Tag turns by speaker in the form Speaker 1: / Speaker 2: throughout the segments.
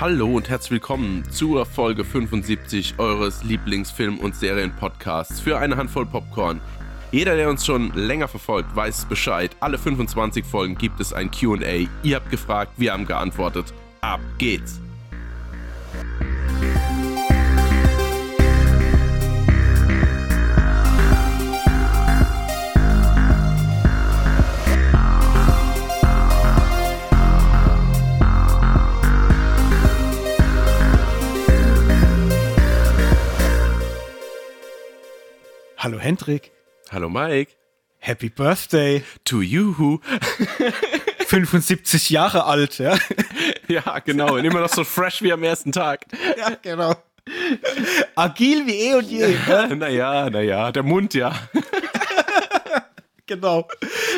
Speaker 1: Hallo und herzlich willkommen zur Folge 75 eures Lieblingsfilm- und Serienpodcasts für eine Handvoll Popcorn. Jeder, der uns schon länger verfolgt, weiß Bescheid. Alle 25 Folgen gibt es ein QA. Ihr habt gefragt, wir haben geantwortet. Ab geht's!
Speaker 2: Hallo Hendrik.
Speaker 1: Hallo Mike.
Speaker 2: Happy Birthday.
Speaker 1: To you.
Speaker 2: 75 Jahre alt, ja.
Speaker 1: Ja, genau. Und immer noch so fresh wie am ersten Tag.
Speaker 2: Ja, genau. Agil wie eh und je.
Speaker 1: Ja? Naja, naja, der Mund ja.
Speaker 2: genau.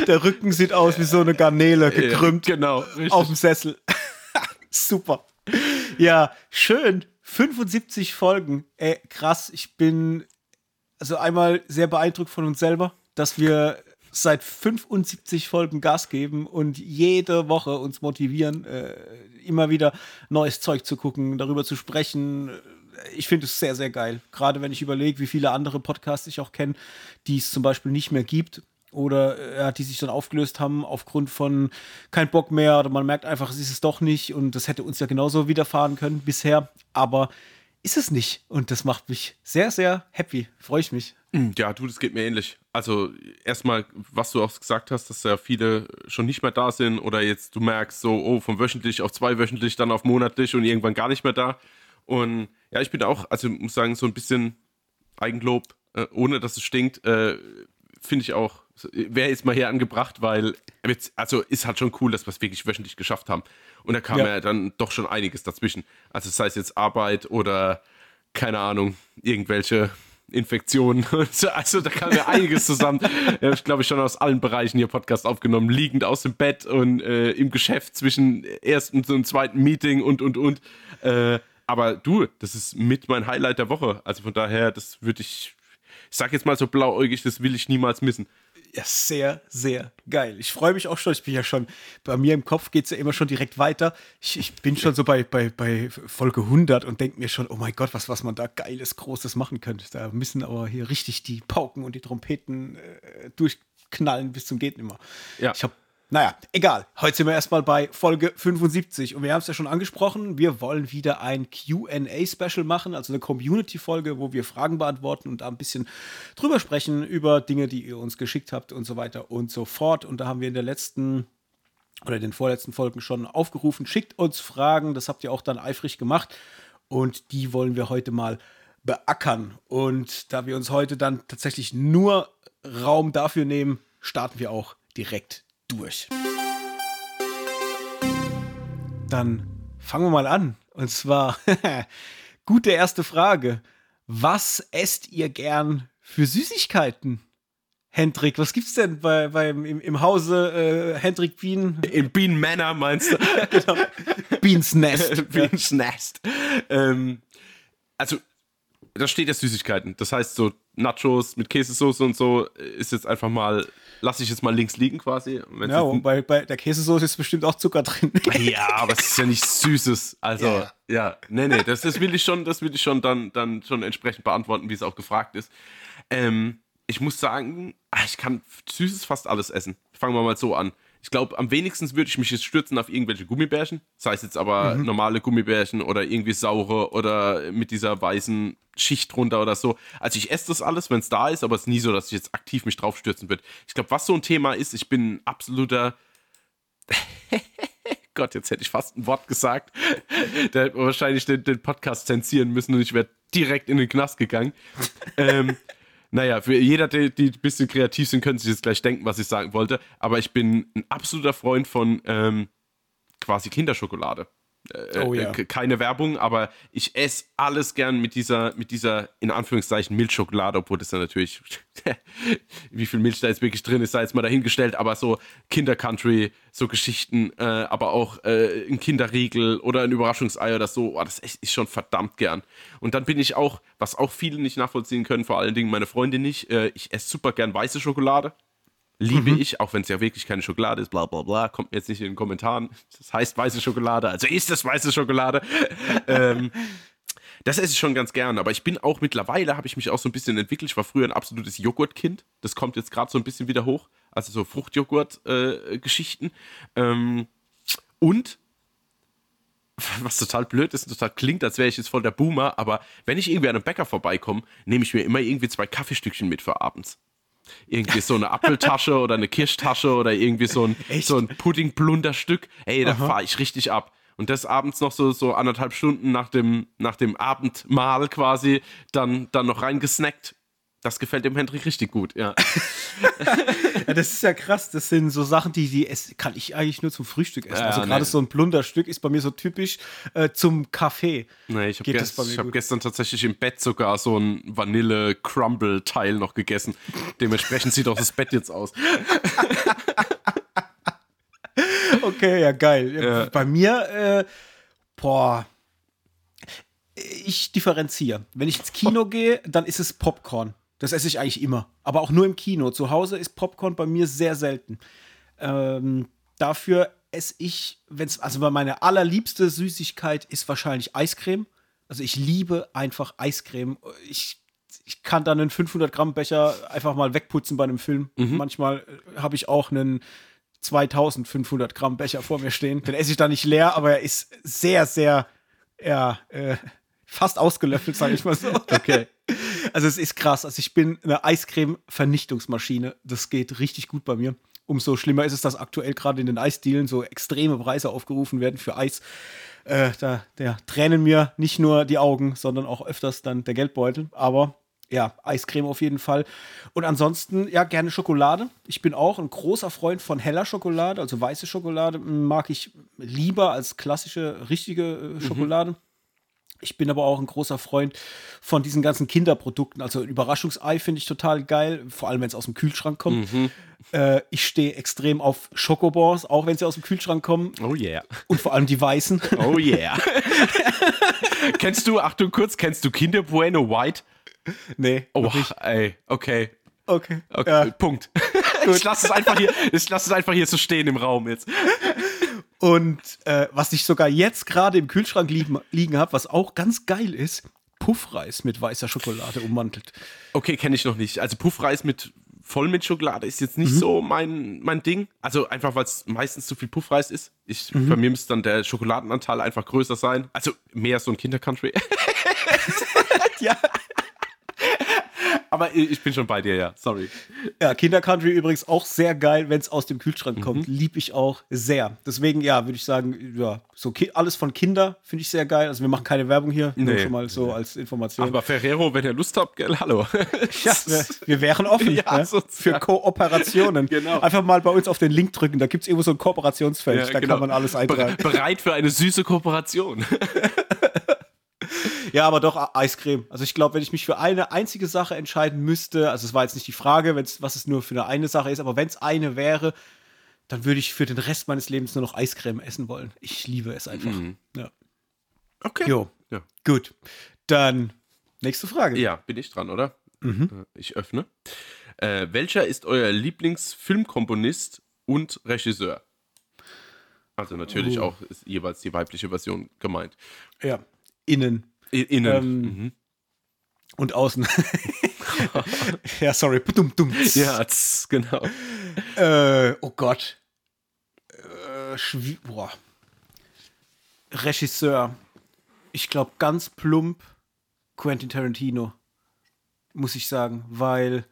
Speaker 2: Der Rücken sieht aus wie so eine Garnele, gekrümmt.
Speaker 1: Ja, genau. Richtig.
Speaker 2: Auf dem Sessel. Super. Ja, schön. 75 Folgen. Ey, krass. Ich bin also einmal sehr beeindruckt von uns selber, dass wir seit 75 Folgen Gas geben und jede Woche uns motivieren, äh, immer wieder neues Zeug zu gucken, darüber zu sprechen. Ich finde es sehr, sehr geil. Gerade wenn ich überlege, wie viele andere Podcasts ich auch kenne, die es zum Beispiel nicht mehr gibt oder äh, die sich dann aufgelöst haben aufgrund von kein Bock mehr oder man merkt einfach, es ist es doch nicht und das hätte uns ja genauso widerfahren können bisher. Aber ist es nicht. Und das macht mich sehr, sehr happy. Freue ich mich.
Speaker 1: Hm, ja, du, das geht mir ähnlich. Also erstmal, was du auch gesagt hast, dass ja viele schon nicht mehr da sind oder jetzt du merkst so, oh, von wöchentlich auf zweiwöchentlich, dann auf monatlich und irgendwann gar nicht mehr da. Und ja, ich bin auch, also muss sagen, so ein bisschen Eigenlob, äh, ohne dass es stinkt, äh, finde ich auch, wäre jetzt mal hier angebracht, weil, also ist halt schon cool, dass wir es wirklich wöchentlich geschafft haben. Und da kam ja. ja dann doch schon einiges dazwischen. Also sei es jetzt Arbeit oder, keine Ahnung, irgendwelche Infektionen. Also da kam ja einiges zusammen. ja, ich glaube, schon aus allen Bereichen hier Podcast aufgenommen, liegend aus dem Bett und äh, im Geschäft zwischen ersten und zweiten Meeting und, und, und. Äh, aber du, das ist mit mein Highlight der Woche. Also von daher, das würde ich, ich sag jetzt mal so blauäugig, das will ich niemals missen
Speaker 2: ja, sehr, sehr geil. Ich freue mich auch schon. Ich bin ja schon, bei mir im Kopf geht es ja immer schon direkt weiter. Ich, ich bin schon so bei, bei, bei Folge 100 und denke mir schon, oh mein Gott, was, was man da Geiles, Großes machen könnte. Da müssen aber hier richtig die Pauken und die Trompeten äh, durchknallen bis zum Geht nimmer. Ja. Ich habe naja, egal. Heute sind wir erstmal bei Folge 75 und wir haben es ja schon angesprochen. Wir wollen wieder ein QA-Special machen, also eine Community-Folge, wo wir Fragen beantworten und da ein bisschen drüber sprechen, über Dinge, die ihr uns geschickt habt und so weiter und so fort. Und da haben wir in der letzten oder in den vorletzten Folgen schon aufgerufen, schickt uns Fragen. Das habt ihr auch dann eifrig gemacht und die wollen wir heute mal beackern. Und da wir uns heute dann tatsächlich nur Raum dafür nehmen, starten wir auch direkt durch. Dann fangen wir mal an. Und zwar, gute erste Frage. Was esst ihr gern für Süßigkeiten? Hendrik, was gibt's denn bei, beim, im, im Hause äh, Hendrik Bean?
Speaker 1: In Bean Manor meinst du?
Speaker 2: genau. Beans Nest.
Speaker 1: Beans Nest. Ähm, also da steht ja Süßigkeiten. Das heißt, so Nachos mit Käsesoße und so ist jetzt einfach mal, lasse ich jetzt mal links liegen quasi.
Speaker 2: ja, und bei, der Käsesoße ist bestimmt auch Zucker drin.
Speaker 1: ja, aber es ist ja nicht Süßes. Also, ja, ja nee, nee, das, das will ich schon, das will ich schon dann, dann schon entsprechend beantworten, wie es auch gefragt ist. Ähm, ich muss sagen, ah, ich kann Süßes fast alles essen. Fangen wir mal so an. Ich glaube, am wenigsten würde ich mich jetzt stürzen auf irgendwelche Gummibärchen. Sei es jetzt aber mhm. normale Gummibärchen oder irgendwie saure oder mit dieser weißen Schicht drunter oder so. Also ich esse das alles, wenn es da ist, aber es ist nie so, dass ich jetzt aktiv mich drauf stürzen würde. Ich glaube, was so ein Thema ist, ich bin ein absoluter. Gott, jetzt hätte ich fast ein Wort gesagt. da hätte man wahrscheinlich den, den Podcast zensieren müssen und ich wäre direkt in den Knast gegangen. ähm, naja, für jeder, die, die ein bisschen kreativ sind, können sich jetzt gleich denken, was ich sagen wollte. Aber ich bin ein absoluter Freund von ähm, quasi Kinderschokolade. Äh, oh, ja. Äh, keine Werbung, aber ich esse alles gern mit dieser, mit dieser, in Anführungszeichen, Milchschokolade, obwohl das dann natürlich, wie viel Milch da jetzt wirklich drin ist, sei jetzt mal dahingestellt, aber so Kinder-Country, so Geschichten, äh, aber auch äh, ein Kinderriegel oder ein Überraschungsei oder so, oh, das esse ich schon verdammt gern. Und dann bin ich auch, was auch viele nicht nachvollziehen können, vor allen Dingen meine Freunde nicht, äh, ich esse super gern weiße Schokolade. Liebe mhm. ich, auch wenn es ja wirklich keine Schokolade ist, bla bla bla, kommt mir jetzt nicht in den Kommentaren. Das heißt weiße Schokolade, also ist das weiße Schokolade. ähm, das esse ich schon ganz gern, aber ich bin auch mittlerweile, habe ich mich auch so ein bisschen entwickelt. Ich war früher ein absolutes Joghurtkind. Das kommt jetzt gerade so ein bisschen wieder hoch. Also so Fruchtjoghurt-Geschichten. Äh, ähm, und was total blöd ist und total klingt, als wäre ich jetzt voll der Boomer, aber wenn ich irgendwie an einem Bäcker vorbeikomme, nehme ich mir immer irgendwie zwei Kaffeestückchen mit für abends. Irgendwie so eine Apfeltasche oder eine Kirschtasche oder irgendwie so ein, so ein Puddingplunderstück. Ey, da fahre ich richtig ab. Und das abends noch so, so anderthalb Stunden nach dem, nach dem Abendmahl quasi dann, dann noch reingesnackt das gefällt dem Hendrik richtig gut, ja.
Speaker 2: ja. Das ist ja krass. Das sind so Sachen, die, die ess, kann ich eigentlich nur zum Frühstück essen. Ja, also gerade nee. so ein Plunderstück ist bei mir so typisch äh, zum Kaffee.
Speaker 1: Nee, ich habe gest, hab gestern tatsächlich im Bett sogar so ein Vanille-Crumble-Teil noch gegessen. Dementsprechend sieht auch das Bett jetzt aus.
Speaker 2: okay, ja, geil. Ja. Bei mir, äh, boah ich differenziere. Wenn ich ins Kino gehe, dann ist es Popcorn. Das esse ich eigentlich immer. Aber auch nur im Kino. Zu Hause ist Popcorn bei mir sehr selten. Ähm, dafür esse ich, wenn es, also meine allerliebste Süßigkeit ist wahrscheinlich Eiscreme. Also ich liebe einfach Eiscreme. Ich, ich kann dann einen 500 Gramm Becher einfach mal wegputzen bei einem Film. Mhm. Manchmal äh, habe ich auch einen 2500 Gramm Becher vor mir stehen. Den esse ich da nicht leer, aber er ist sehr, sehr, ja, äh, fast ausgelöffelt, sage ich mal so.
Speaker 1: Okay.
Speaker 2: Also es ist krass. Also ich bin eine Eiscreme-Vernichtungsmaschine. Das geht richtig gut bei mir. Umso schlimmer ist es, dass aktuell gerade in den Eisdielen so extreme Preise aufgerufen werden für Eis. Äh, da der tränen mir nicht nur die Augen, sondern auch öfters dann der Geldbeutel. Aber ja, Eiscreme auf jeden Fall. Und ansonsten, ja, gerne Schokolade. Ich bin auch ein großer Freund von heller Schokolade, also weiße Schokolade mag ich lieber als klassische, richtige äh, Schokolade. Mhm. Ich bin aber auch ein großer Freund von diesen ganzen Kinderprodukten. Also Überraschungsei finde ich total geil, vor allem wenn es aus dem Kühlschrank kommt. Mhm. Äh, ich stehe extrem auf Schokobons, auch wenn sie aus dem Kühlschrank kommen.
Speaker 1: Oh yeah.
Speaker 2: Und vor allem die weißen.
Speaker 1: Oh yeah. kennst du, Achtung kurz, kennst du Kinder Bueno White?
Speaker 2: Nee.
Speaker 1: Oh, ey, okay.
Speaker 2: Okay.
Speaker 1: okay. Ja. Punkt. ich lasse es einfach hier, ich lasse es einfach hier so stehen im Raum jetzt.
Speaker 2: Und äh, was ich sogar jetzt gerade im Kühlschrank liegen, liegen habe, was auch ganz geil ist, Puffreis mit weißer Schokolade ummantelt.
Speaker 1: Okay, kenne ich noch nicht. Also Puffreis mit voll mit Schokolade ist jetzt nicht mhm. so mein, mein Ding. Also einfach, weil es meistens zu viel Puffreis ist. Ich, mhm. Bei mir müsste dann der Schokoladenanteil einfach größer sein. Also mehr so ein Kindercountry. ja. Aber ich bin schon bei dir, ja. Sorry.
Speaker 2: Ja, Kinder Country übrigens auch sehr geil, wenn es aus dem Kühlschrank kommt. Mhm. Lieb ich auch sehr. Deswegen, ja, würde ich sagen, ja, so alles von Kinder finde ich sehr geil. Also wir machen keine Werbung hier, nee. nur schon mal so als Information.
Speaker 1: Aber Ferrero, wenn ihr Lust habt, gell, hallo.
Speaker 2: ja, wir, wir wären offen ja, ne? für Kooperationen. genau. Einfach mal bei uns auf den Link drücken, da gibt es irgendwo so ein Kooperationsfeld, ja, da genau. kann man alles eintragen.
Speaker 1: Bereit für eine süße Kooperation.
Speaker 2: Ja, aber doch Eiscreme. Also ich glaube, wenn ich mich für eine einzige Sache entscheiden müsste, also es war jetzt nicht die Frage, was es nur für eine, eine Sache ist, aber wenn es eine wäre, dann würde ich für den Rest meines Lebens nur noch Eiscreme essen wollen. Ich liebe es einfach. Mhm. Ja.
Speaker 1: Okay.
Speaker 2: Jo. Ja. Gut. Dann nächste Frage.
Speaker 1: Ja, bin ich dran, oder? Mhm. Äh, ich öffne. Äh, welcher ist euer Lieblingsfilmkomponist und Regisseur? Also natürlich uh. auch ist jeweils die weibliche Version gemeint.
Speaker 2: Ja, innen.
Speaker 1: Innen. Ähm, mhm.
Speaker 2: Und außen. ja, sorry. Dumm, dumm.
Speaker 1: Ja, tss, genau.
Speaker 2: Äh, oh Gott. Äh, boah. Regisseur. Ich glaube, ganz plump Quentin Tarantino. Muss ich sagen. Weil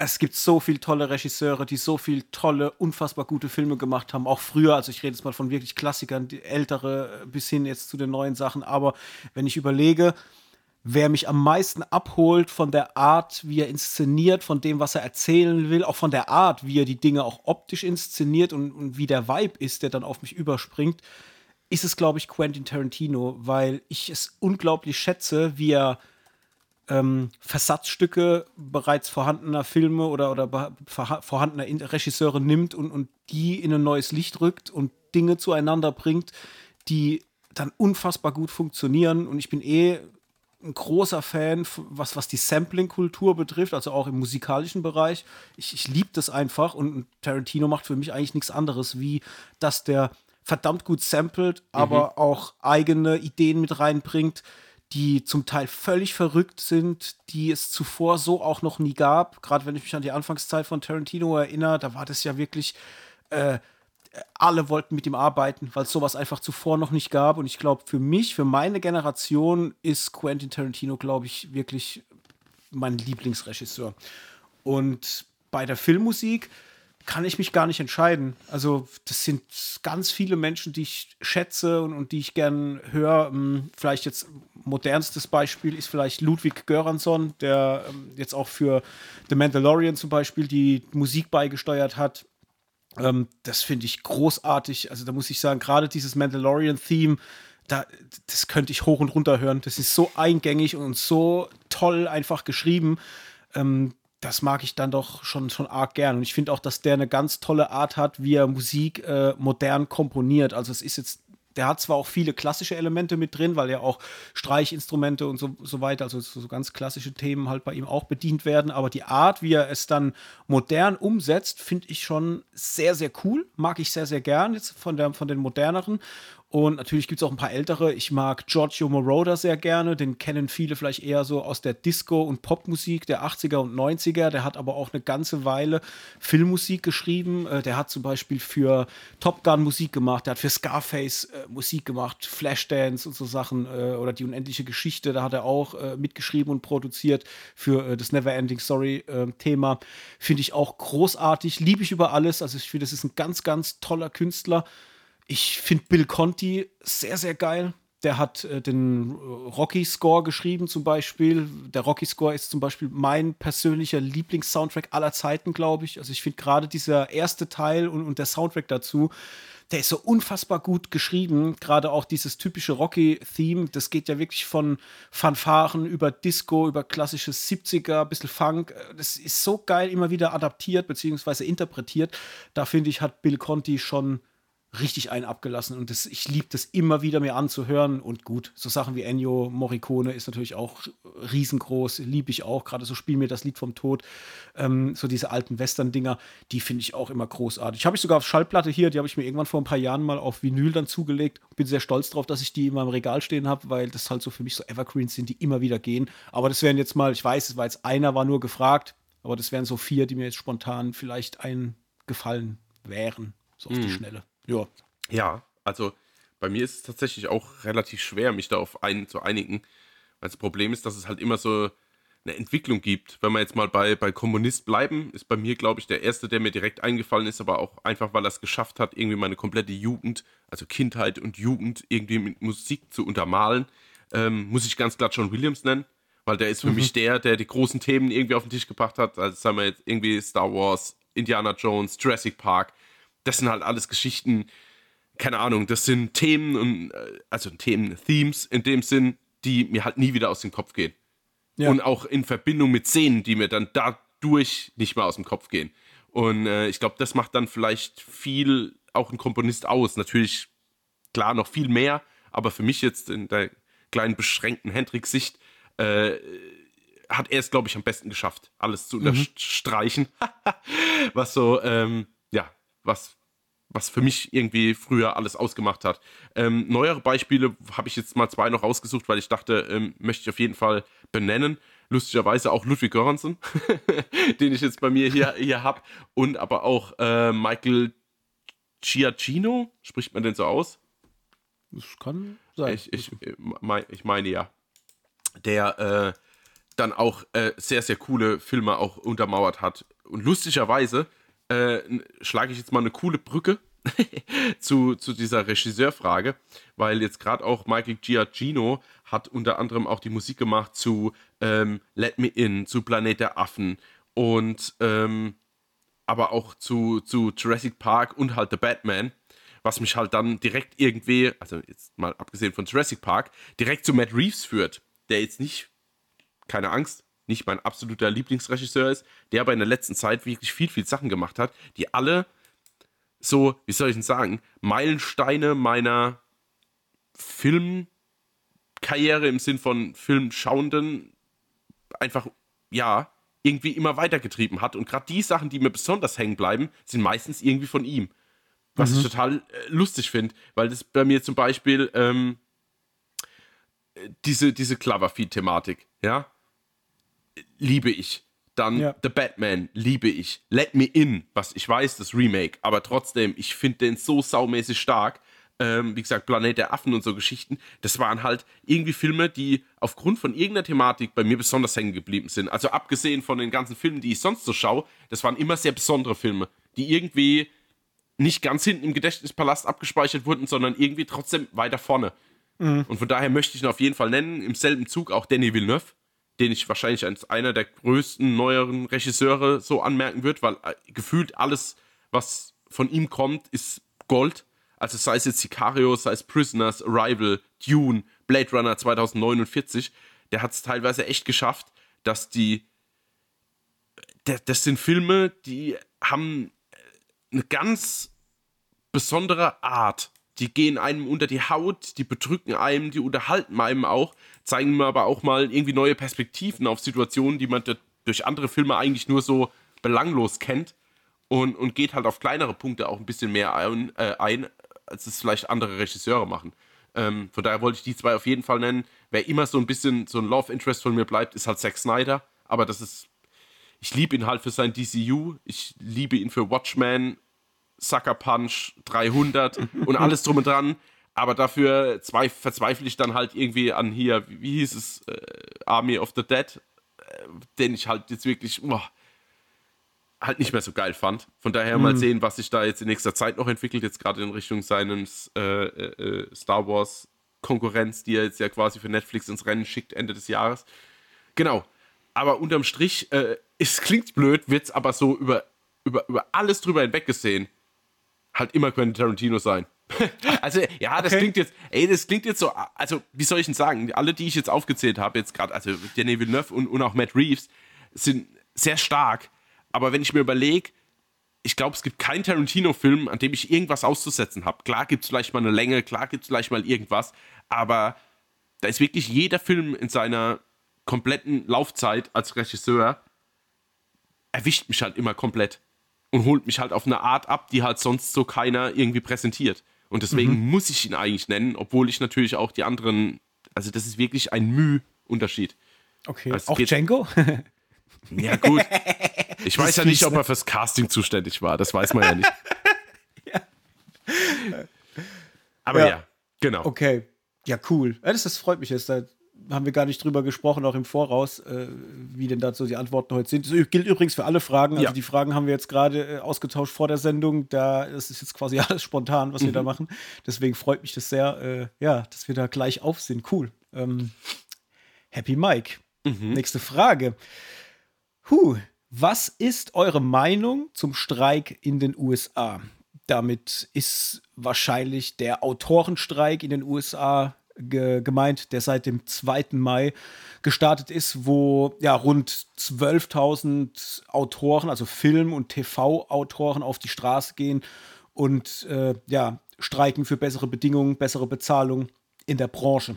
Speaker 2: es gibt so viele tolle Regisseure, die so viele tolle, unfassbar gute Filme gemacht haben. Auch früher, also ich rede jetzt mal von wirklich Klassikern, die ältere bis hin jetzt zu den neuen Sachen. Aber wenn ich überlege, wer mich am meisten abholt von der Art, wie er inszeniert, von dem, was er erzählen will, auch von der Art, wie er die Dinge auch optisch inszeniert und, und wie der Vibe ist, der dann auf mich überspringt, ist es, glaube ich, Quentin Tarantino, weil ich es unglaublich schätze, wie er ähm, Versatzstücke bereits vorhandener Filme oder, oder vorhandener Regisseure nimmt und, und die in ein neues Licht rückt und Dinge zueinander bringt, die dann unfassbar gut funktionieren. Und ich bin eh ein großer Fan, was, was die Sampling-Kultur betrifft, also auch im musikalischen Bereich. Ich, ich liebe das einfach und Tarantino macht für mich eigentlich nichts anderes, wie dass der verdammt gut samplet, aber mhm. auch eigene Ideen mit reinbringt, die zum Teil völlig verrückt sind, die es zuvor so auch noch nie gab. Gerade wenn ich mich an die Anfangszeit von Tarantino erinnere, da war das ja wirklich. Äh, alle wollten mit ihm arbeiten, weil es sowas einfach zuvor noch nicht gab. Und ich glaube, für mich, für meine Generation ist Quentin Tarantino, glaube ich, wirklich mein Lieblingsregisseur. Und bei der Filmmusik kann ich mich gar nicht entscheiden. Also, das sind ganz viele Menschen, die ich schätze und, und die ich gern höre. Hm, vielleicht jetzt modernstes Beispiel ist vielleicht Ludwig Göransson, der ähm, jetzt auch für The Mandalorian zum Beispiel die Musik beigesteuert hat. Ähm, das finde ich großartig. Also, da muss ich sagen, gerade dieses Mandalorian-Theme, da, das könnte ich hoch und runter hören. Das ist so eingängig und so toll einfach geschrieben. Ähm, das mag ich dann doch schon, schon arg gern. Und ich finde auch, dass der eine ganz tolle Art hat, wie er Musik äh, modern komponiert. Also es ist jetzt, der hat zwar auch viele klassische Elemente mit drin, weil ja auch Streichinstrumente und so, so weiter, also so, so ganz klassische Themen halt bei ihm auch bedient werden, aber die Art, wie er es dann modern umsetzt, finde ich schon sehr, sehr cool. Mag ich sehr, sehr gern jetzt von, der, von den moderneren. Und natürlich gibt es auch ein paar ältere. Ich mag Giorgio Moroder sehr gerne. Den kennen viele vielleicht eher so aus der Disco- und Popmusik der 80er und 90er. Der hat aber auch eine ganze Weile Filmmusik geschrieben. Äh, der hat zum Beispiel für Top Gun Musik gemacht. Der hat für Scarface äh, Musik gemacht, Flashdance und so Sachen. Äh, oder die unendliche Geschichte. Da hat er auch mitgeschrieben und produziert für das Neverending Story-Thema. Ähm, finde ich auch großartig. Liebe ich über alles. Also ich finde, das ist ein ganz, ganz toller Künstler. Ich finde Bill Conti sehr, sehr geil. Der hat äh, den äh, Rocky-Score geschrieben, zum Beispiel. Der Rocky-Score ist zum Beispiel mein persönlicher Lieblings-Soundtrack aller Zeiten, glaube ich. Also ich finde gerade dieser erste Teil und, und der Soundtrack dazu, der ist so unfassbar gut geschrieben. Gerade auch dieses typische Rocky-Theme, das geht ja wirklich von Fanfaren über Disco, über klassisches 70er, ein bisschen Funk. Das ist so geil immer wieder adaptiert bzw. interpretiert. Da finde ich, hat Bill Conti schon richtig einen abgelassen und das, ich liebe das immer wieder mir anzuhören und gut, so Sachen wie Ennio Morricone ist natürlich auch riesengroß, liebe ich auch, gerade so Spiel mir das Lied vom Tod, ähm, so diese alten Western-Dinger, die finde ich auch immer großartig. Habe ich sogar auf Schallplatte hier, die habe ich mir irgendwann vor ein paar Jahren mal auf Vinyl dann zugelegt, bin sehr stolz drauf, dass ich die in meinem Regal stehen habe, weil das halt so für mich so Evergreens sind, die immer wieder gehen, aber das wären jetzt mal, ich weiß, es war jetzt einer, war nur gefragt, aber das wären so vier, die mir jetzt spontan vielleicht eingefallen wären, so auf hm. die Schnelle.
Speaker 1: Ja. Ja, also bei mir ist es tatsächlich auch relativ schwer, mich da auf einen zu einigen. Weil das Problem ist, dass es halt immer so eine Entwicklung gibt. Wenn wir jetzt mal bei, bei Kommunist bleiben, ist bei mir, glaube ich, der erste, der mir direkt eingefallen ist, aber auch einfach, weil er es geschafft hat, irgendwie meine komplette Jugend, also Kindheit und Jugend irgendwie mit Musik zu untermalen. Ähm, muss ich ganz klar John Williams nennen, weil der ist für mhm. mich der, der die großen Themen irgendwie auf den Tisch gebracht hat. Also sagen wir jetzt irgendwie Star Wars, Indiana Jones, Jurassic Park das sind halt alles Geschichten, keine Ahnung, das sind Themen und äh, also Themen, Themes in dem Sinn, die mir halt nie wieder aus dem Kopf gehen. Ja. Und auch in Verbindung mit Szenen, die mir dann dadurch nicht mehr aus dem Kopf gehen. Und äh, ich glaube, das macht dann vielleicht viel auch ein Komponist aus. Natürlich, klar, noch viel mehr, aber für mich jetzt in der kleinen beschränkten Hendrix-Sicht äh, hat er es, glaube ich, am besten geschafft, alles zu mhm. unterstreichen. was so, ähm, ja, was was für mich irgendwie früher alles ausgemacht hat. Ähm, neuere Beispiele habe ich jetzt mal zwei noch rausgesucht, weil ich dachte, ähm, möchte ich auf jeden Fall benennen. Lustigerweise auch Ludwig Göransson, den ich jetzt bei mir hier, hier habe. Und aber auch äh, Michael Giacchino, spricht man denn so aus?
Speaker 2: Das kann sein.
Speaker 1: Ich, ich, ich meine ja. Der äh, dann auch äh, sehr, sehr coole Filme auch untermauert hat. Und lustigerweise äh, schlage ich jetzt mal eine coole Brücke zu, zu dieser Regisseurfrage, weil jetzt gerade auch Michael Giacchino hat unter anderem auch die Musik gemacht zu ähm, Let Me In, zu Planet der Affen und ähm, aber auch zu, zu Jurassic Park und halt The Batman, was mich halt dann direkt irgendwie, also jetzt mal abgesehen von Jurassic Park, direkt zu Matt Reeves führt, der jetzt nicht, keine Angst, nicht mein absoluter Lieblingsregisseur ist, der aber in der letzten Zeit wirklich viel, viel Sachen gemacht hat, die alle so, wie soll ich denn sagen, Meilensteine meiner Film, Karriere im Sinn von Filmschauenden einfach, ja, irgendwie immer weitergetrieben hat. Und gerade die Sachen, die mir besonders hängen bleiben, sind meistens irgendwie von ihm. Was mhm. ich total äh, lustig finde, weil das bei mir zum Beispiel ähm, diese, diese Cloverfield-Thematik, ja, liebe ich. Dann ja. The Batman, liebe ich. Let Me In, was ich weiß, das Remake, aber trotzdem, ich finde den so saumäßig stark ähm, wie gesagt, Planet der Affen und so Geschichten, das waren halt irgendwie Filme, die aufgrund von irgendeiner Thematik bei mir besonders hängen geblieben sind. Also abgesehen von den ganzen Filmen, die ich sonst so schaue, das waren immer sehr besondere Filme, die irgendwie nicht ganz hinten im Gedächtnispalast abgespeichert wurden, sondern irgendwie trotzdem weiter vorne. Mhm. Und von daher möchte ich ihn auf jeden Fall nennen. Im selben Zug auch Danny Villeneuve, den ich wahrscheinlich als einer der größten neueren Regisseure so anmerken würde, weil äh, gefühlt alles, was von ihm kommt, ist Gold. Also sei es jetzt Sicario, sei es Prisoners, Arrival, Dune, Blade Runner 2049, der hat es teilweise echt geschafft, dass die. Das sind Filme, die haben eine ganz besondere Art. Die gehen einem unter die Haut, die bedrücken einem, die unterhalten einem auch, zeigen mir aber auch mal irgendwie neue Perspektiven auf Situationen, die man durch andere Filme eigentlich nur so belanglos kennt und, und geht halt auf kleinere Punkte auch ein bisschen mehr ein, äh, ein als es vielleicht andere Regisseure machen. Ähm, von daher wollte ich die zwei auf jeden Fall nennen. Wer immer so ein bisschen so ein Love Interest von mir bleibt, ist halt Zack Snyder. Aber das ist, ich liebe ihn halt für sein DCU. Ich liebe ihn für Watchmen, Sucker Punch, 300 und alles drum und dran. Aber dafür zwei, verzweifle ich dann halt irgendwie an hier, wie, hieß es, äh, Army of the Dead, äh, den ich halt jetzt wirklich, oh, halt nicht mehr so geil fand. Von daher mhm. mal sehen, was sich da jetzt in nächster Zeit noch entwickelt, jetzt gerade in Richtung seines äh, äh, Star Wars Konkurrenz, die er jetzt ja quasi für Netflix ins Rennen schickt Ende des Jahres. Genau. Aber unterm Strich, äh, es klingt blöd, wird es aber so über, über, über alles drüber hinweg gesehen, halt immer Quentin Tarantino sein. also, ja, das okay. klingt jetzt, ey, das klingt jetzt so, also, wie soll ich denn sagen? Alle, die ich jetzt aufgezählt habe, jetzt gerade, also Denis Villeneuve und, und auch Matt Reeves, sind sehr stark aber wenn ich mir überlege, ich glaube, es gibt keinen Tarantino-Film, an dem ich irgendwas auszusetzen habe. Klar gibt es vielleicht mal eine Länge, klar gibt es vielleicht mal irgendwas, aber da ist wirklich jeder Film in seiner kompletten Laufzeit als Regisseur erwischt mich halt immer komplett und holt mich halt auf eine Art ab, die halt sonst so keiner irgendwie präsentiert. Und deswegen mhm. muss ich ihn eigentlich nennen, obwohl ich natürlich auch die anderen, also das ist wirklich ein Müh-Unterschied.
Speaker 2: Okay, also auch Django?
Speaker 1: Ja, gut. Ich weiß ja nicht, ob er fürs Casting zuständig war. Das weiß man ja nicht. ja. Aber ja. ja. genau.
Speaker 2: Okay. Ja, cool. Das, das freut mich jetzt. Haben wir gar nicht drüber gesprochen, auch im Voraus, äh, wie denn dazu die Antworten heute sind. Das gilt übrigens für alle Fragen. Also ja. die Fragen haben wir jetzt gerade äh, ausgetauscht vor der Sendung. Da das ist jetzt quasi alles spontan, was mhm. wir da mhm. machen. Deswegen freut mich das sehr, äh, ja, dass wir da gleich auf sind. Cool. Ähm, Happy Mike. Mhm. Nächste Frage. Huh, was ist eure Meinung zum Streik in den USA? Damit ist wahrscheinlich der Autorenstreik in den USA ge gemeint, der seit dem 2. Mai gestartet ist, wo ja rund 12.000 Autoren, also Film- und TV-Autoren auf die Straße gehen und äh, ja, streiken für bessere Bedingungen, bessere Bezahlung in der Branche.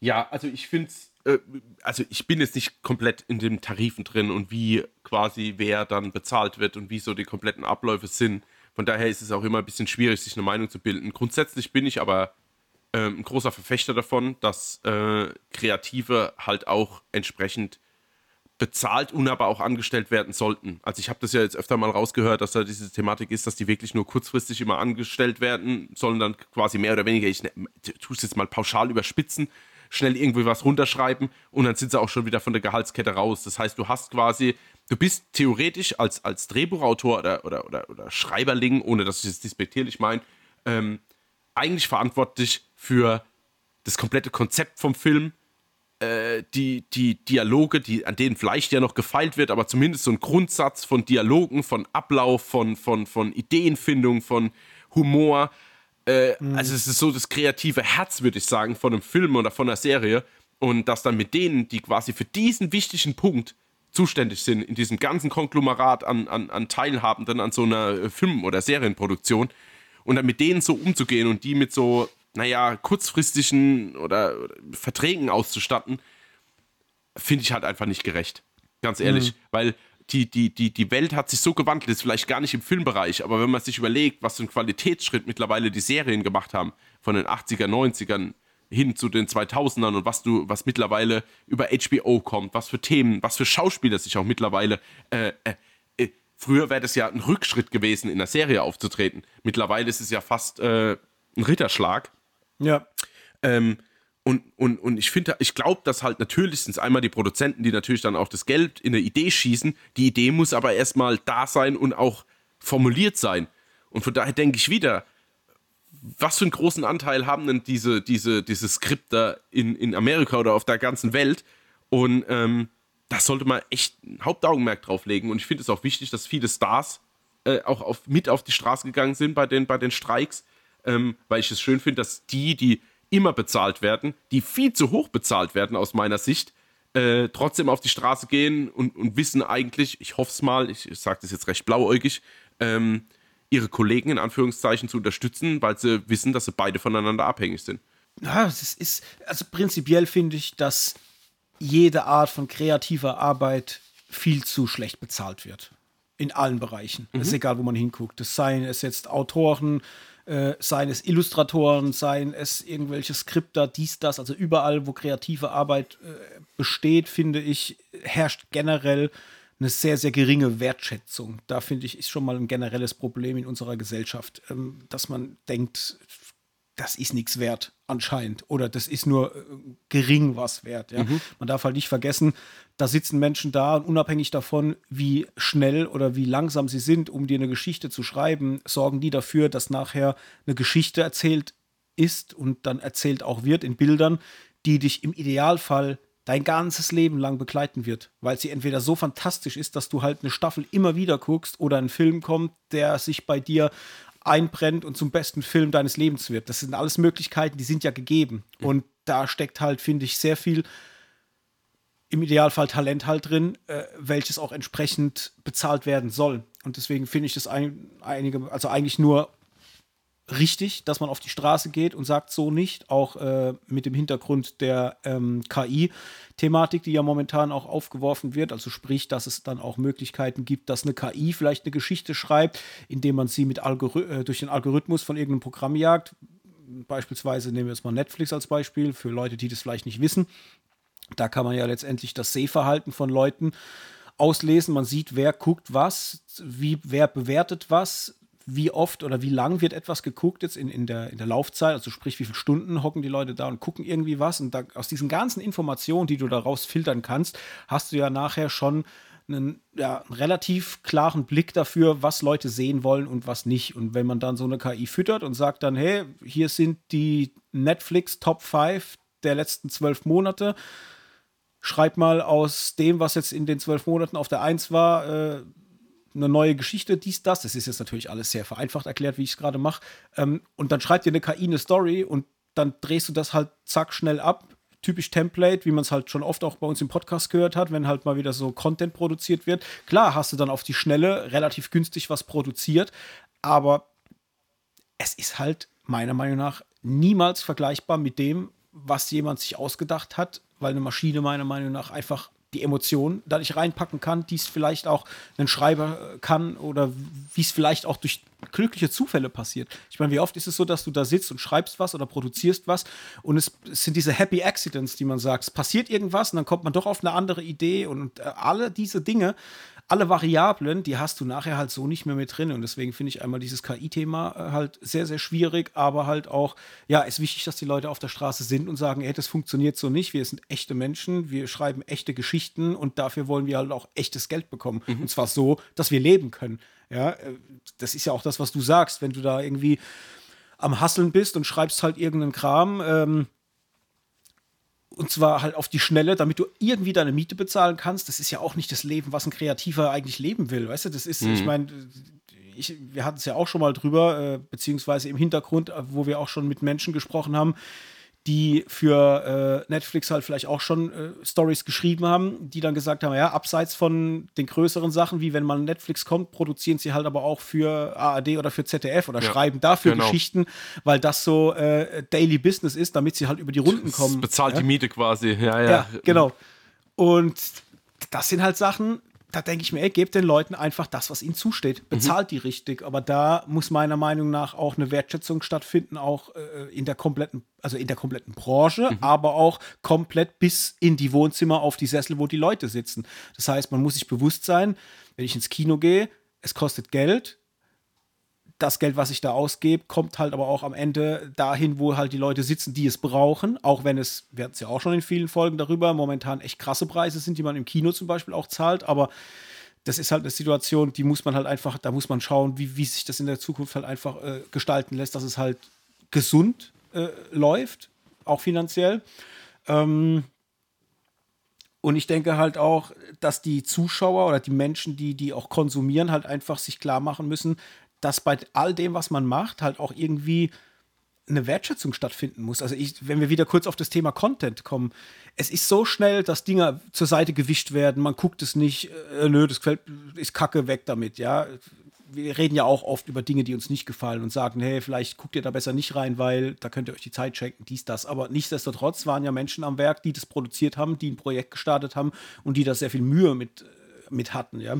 Speaker 1: Ja, also ich finde es äh, also ich bin jetzt nicht komplett in den Tarifen drin und wie quasi wer dann bezahlt wird und wie so die kompletten Abläufe sind. Von daher ist es auch immer ein bisschen schwierig, sich eine Meinung zu bilden. Grundsätzlich bin ich aber ein großer Verfechter davon, dass äh, Kreative halt auch entsprechend bezahlt und aber auch angestellt werden sollten. Also ich habe das ja jetzt öfter mal rausgehört, dass da diese Thematik ist, dass die wirklich nur kurzfristig immer angestellt werden, sollen dann quasi mehr oder weniger, ich ne, tue es jetzt mal pauschal überspitzen, schnell irgendwie was runterschreiben und dann sind sie auch schon wieder von der Gehaltskette raus. Das heißt, du hast quasi, du bist theoretisch als, als Drehbuchautor oder, oder, oder, oder Schreiberling, ohne dass ich es despektierlich meine, ähm, eigentlich verantwortlich für das komplette Konzept vom Film, äh, die, die Dialoge, die, an denen vielleicht ja noch gefeilt wird, aber zumindest so ein Grundsatz von Dialogen, von Ablauf, von, von, von Ideenfindung, von Humor, äh, mhm. Also es ist so das kreative Herz, würde ich sagen, von einem Film oder von einer Serie. Und dass dann mit denen, die quasi für diesen wichtigen Punkt zuständig sind, in diesem ganzen Konglomerat an, an, an Teilhabenden an so einer Film- oder Serienproduktion, und dann mit denen so umzugehen und die mit so, naja, kurzfristigen oder, Verträgen auszustatten, finde ich halt einfach nicht gerecht. Ganz ehrlich. Mhm. Weil die, die, die, die Welt hat sich so gewandelt, ist vielleicht gar nicht im Filmbereich, aber wenn man sich überlegt, was für einen Qualitätsschritt mittlerweile die Serien gemacht haben, von den 80er, 90ern hin zu den 2000ern und was du, was mittlerweile über HBO kommt, was für Themen, was für Schauspieler sich auch mittlerweile, äh, äh, äh, früher wäre das ja ein Rückschritt gewesen, in der Serie aufzutreten. Mittlerweile ist es ja fast äh, ein Ritterschlag.
Speaker 2: Ja.
Speaker 1: Ähm, und, und, und ich finde, ich glaube, dass halt natürlich sind einmal die Produzenten, die natürlich dann auch das Geld in eine Idee schießen. Die Idee muss aber erstmal da sein und auch formuliert sein. Und von daher denke ich wieder, was für einen großen Anteil haben denn diese, diese, diese Skripter in, in Amerika oder auf der ganzen Welt? Und ähm, da sollte man echt ein Hauptaugenmerk drauf legen. Und ich finde es auch wichtig, dass viele Stars äh, auch auf, mit auf die Straße gegangen sind bei den, bei den Streiks, ähm, weil ich es schön finde, dass die, die immer bezahlt werden, die viel zu hoch bezahlt werden aus meiner Sicht, äh, trotzdem auf die Straße gehen und, und wissen eigentlich, ich hoffe es mal, ich, ich sage das jetzt recht blauäugig, ähm, ihre Kollegen in Anführungszeichen zu unterstützen, weil sie wissen, dass sie beide voneinander abhängig sind.
Speaker 2: Ja, es ist, also prinzipiell finde ich, dass jede Art von kreativer Arbeit viel zu schlecht bezahlt wird. In allen Bereichen. Mhm. Es ist egal, wo man hinguckt. Das seien es jetzt Autoren, äh, seien es Illustratoren, seien es irgendwelche Skripter, dies, das, also überall, wo kreative Arbeit äh, besteht, finde ich, herrscht generell eine sehr, sehr geringe Wertschätzung. Da finde ich, ist schon mal ein generelles Problem in unserer Gesellschaft, ähm, dass man denkt, das ist nichts wert anscheinend oder das ist nur äh, gering was wert. Ja? Mhm. Man darf halt nicht vergessen, da sitzen Menschen da und unabhängig davon, wie schnell oder wie langsam sie sind, um dir eine Geschichte zu schreiben, sorgen die dafür, dass nachher eine Geschichte erzählt ist und dann erzählt auch wird in Bildern, die dich im Idealfall dein ganzes Leben lang begleiten wird, weil sie entweder so fantastisch ist, dass du halt eine Staffel immer wieder guckst oder ein Film kommt, der sich bei dir einbrennt und zum besten Film deines Lebens wird. Das sind alles Möglichkeiten, die sind ja gegeben. Und da steckt halt, finde ich, sehr viel im Idealfall Talent halt drin, äh, welches auch entsprechend bezahlt werden soll. Und deswegen finde ich das ein, einige, also eigentlich nur richtig, dass man auf die Straße geht und sagt so nicht, auch äh, mit dem Hintergrund der ähm, KI-Thematik, die ja momentan auch aufgeworfen wird. Also sprich, dass es dann auch Möglichkeiten gibt, dass eine KI vielleicht eine Geschichte schreibt, indem man sie mit Algorith äh, durch den Algorithmus von irgendeinem Programm jagt. Beispielsweise nehmen wir jetzt mal Netflix als Beispiel, für Leute, die das vielleicht nicht wissen. Da kann man ja letztendlich das Sehverhalten von Leuten auslesen. Man sieht, wer guckt was, wie, wer bewertet was, wie oft oder wie lang wird etwas geguckt jetzt in, in, der, in der Laufzeit, also sprich, wie viele Stunden hocken die Leute da und gucken irgendwie was. Und da, aus diesen ganzen Informationen, die du daraus filtern kannst, hast du ja nachher schon einen, ja, einen relativ klaren Blick dafür, was Leute sehen wollen und was nicht. Und wenn man dann so eine KI füttert und sagt dann, hey, hier sind die Netflix Top 5 der letzten zwölf Monate, schreib mal aus dem, was jetzt in den zwölf Monaten auf der 1 war, äh, eine neue Geschichte, dies, das. Das ist jetzt natürlich alles sehr vereinfacht erklärt, wie ich es gerade mache. Ähm, und dann schreibt dir eine KI eine Story und dann drehst du das halt zack schnell ab. Typisch Template, wie man es halt schon oft auch bei uns im Podcast gehört hat, wenn halt mal wieder so Content produziert wird. Klar hast du dann auf die Schnelle relativ günstig was produziert, aber es ist halt meiner Meinung nach niemals vergleichbar mit dem, was jemand sich ausgedacht hat, weil eine Maschine meiner Meinung nach einfach die Emotionen da nicht reinpacken kann, die es vielleicht auch ein Schreiber äh, kann oder wie es vielleicht auch durch glückliche Zufälle passiert. Ich meine, wie oft ist es so, dass du da sitzt und schreibst was oder produzierst was und es, es sind diese Happy Accidents, die man sagt, es passiert irgendwas und dann kommt man doch auf eine andere Idee und äh, alle diese Dinge alle Variablen, die hast du nachher halt so nicht mehr mit drin. Und deswegen finde ich einmal dieses KI-Thema äh, halt sehr, sehr schwierig, aber halt auch, ja, ist wichtig, dass die Leute auf der Straße sind und sagen, ey, das funktioniert so nicht. Wir sind echte Menschen, wir schreiben echte Geschichten und dafür wollen wir halt auch echtes Geld bekommen. Mhm. Und zwar so, dass wir leben können. Ja, äh, das ist ja auch das, was du sagst, wenn du da irgendwie am Hasseln bist und schreibst halt irgendeinen Kram, ähm, und zwar halt auf die Schnelle, damit du irgendwie deine Miete bezahlen kannst. Das ist ja auch nicht das Leben, was ein Kreativer eigentlich leben will. Weißt du, das ist, mhm. ich meine, ich, wir hatten es ja auch schon mal drüber, äh, beziehungsweise im Hintergrund, äh, wo wir auch schon mit Menschen gesprochen haben, die für äh, Netflix halt vielleicht auch schon äh, Stories geschrieben haben, die dann gesagt haben, ja, abseits von den größeren Sachen, wie wenn man Netflix kommt, produzieren sie halt aber auch für ARD oder für ZDF oder ja, schreiben dafür genau. Geschichten, weil das so äh, Daily Business ist, damit sie halt über die Runden kommen. Das
Speaker 1: bezahlt
Speaker 2: ja?
Speaker 1: die Miete quasi, ja, ja. Ja,
Speaker 2: genau. Und das sind halt Sachen, da denke ich mir, ey, gebt den Leuten einfach das, was ihnen zusteht. Mhm. Bezahlt mhm. die richtig. Aber da muss meiner Meinung nach auch eine Wertschätzung stattfinden, auch äh, in der kompletten, also in der kompletten Branche, mhm. aber auch komplett bis in die Wohnzimmer auf die Sessel, wo die Leute sitzen. Das heißt, man muss sich bewusst sein, wenn ich ins Kino gehe, es kostet Geld, das Geld, was ich da ausgebe, kommt halt aber auch am Ende dahin, wo halt die Leute sitzen, die es brauchen. Auch wenn es, wir hatten es ja auch schon in vielen Folgen darüber, momentan echt krasse Preise sind, die man im Kino zum Beispiel auch zahlt. Aber das ist halt eine Situation, die muss man halt einfach, da muss man schauen, wie, wie sich das in der Zukunft halt einfach äh, gestalten lässt, dass es halt gesund äh, läuft, auch finanziell. Ähm, und ich denke halt auch, dass die Zuschauer oder die Menschen, die die auch konsumieren, halt einfach sich klar machen müssen, dass bei all dem, was man macht, halt auch irgendwie eine Wertschätzung stattfinden muss. Also ich, wenn wir wieder kurz auf das Thema Content kommen, es ist so schnell, dass Dinge zur Seite gewischt werden, man guckt es nicht, äh, nö, das gefällt, ist Kacke weg damit, ja. Wir reden ja auch oft über Dinge, die uns nicht gefallen und sagen, hey, vielleicht guckt ihr da besser nicht rein, weil da könnt ihr euch die Zeit schenken, dies, das. Aber nichtsdestotrotz waren ja Menschen am Werk, die das produziert haben, die ein Projekt gestartet haben und die da sehr viel Mühe mit, äh, mit hatten, ja.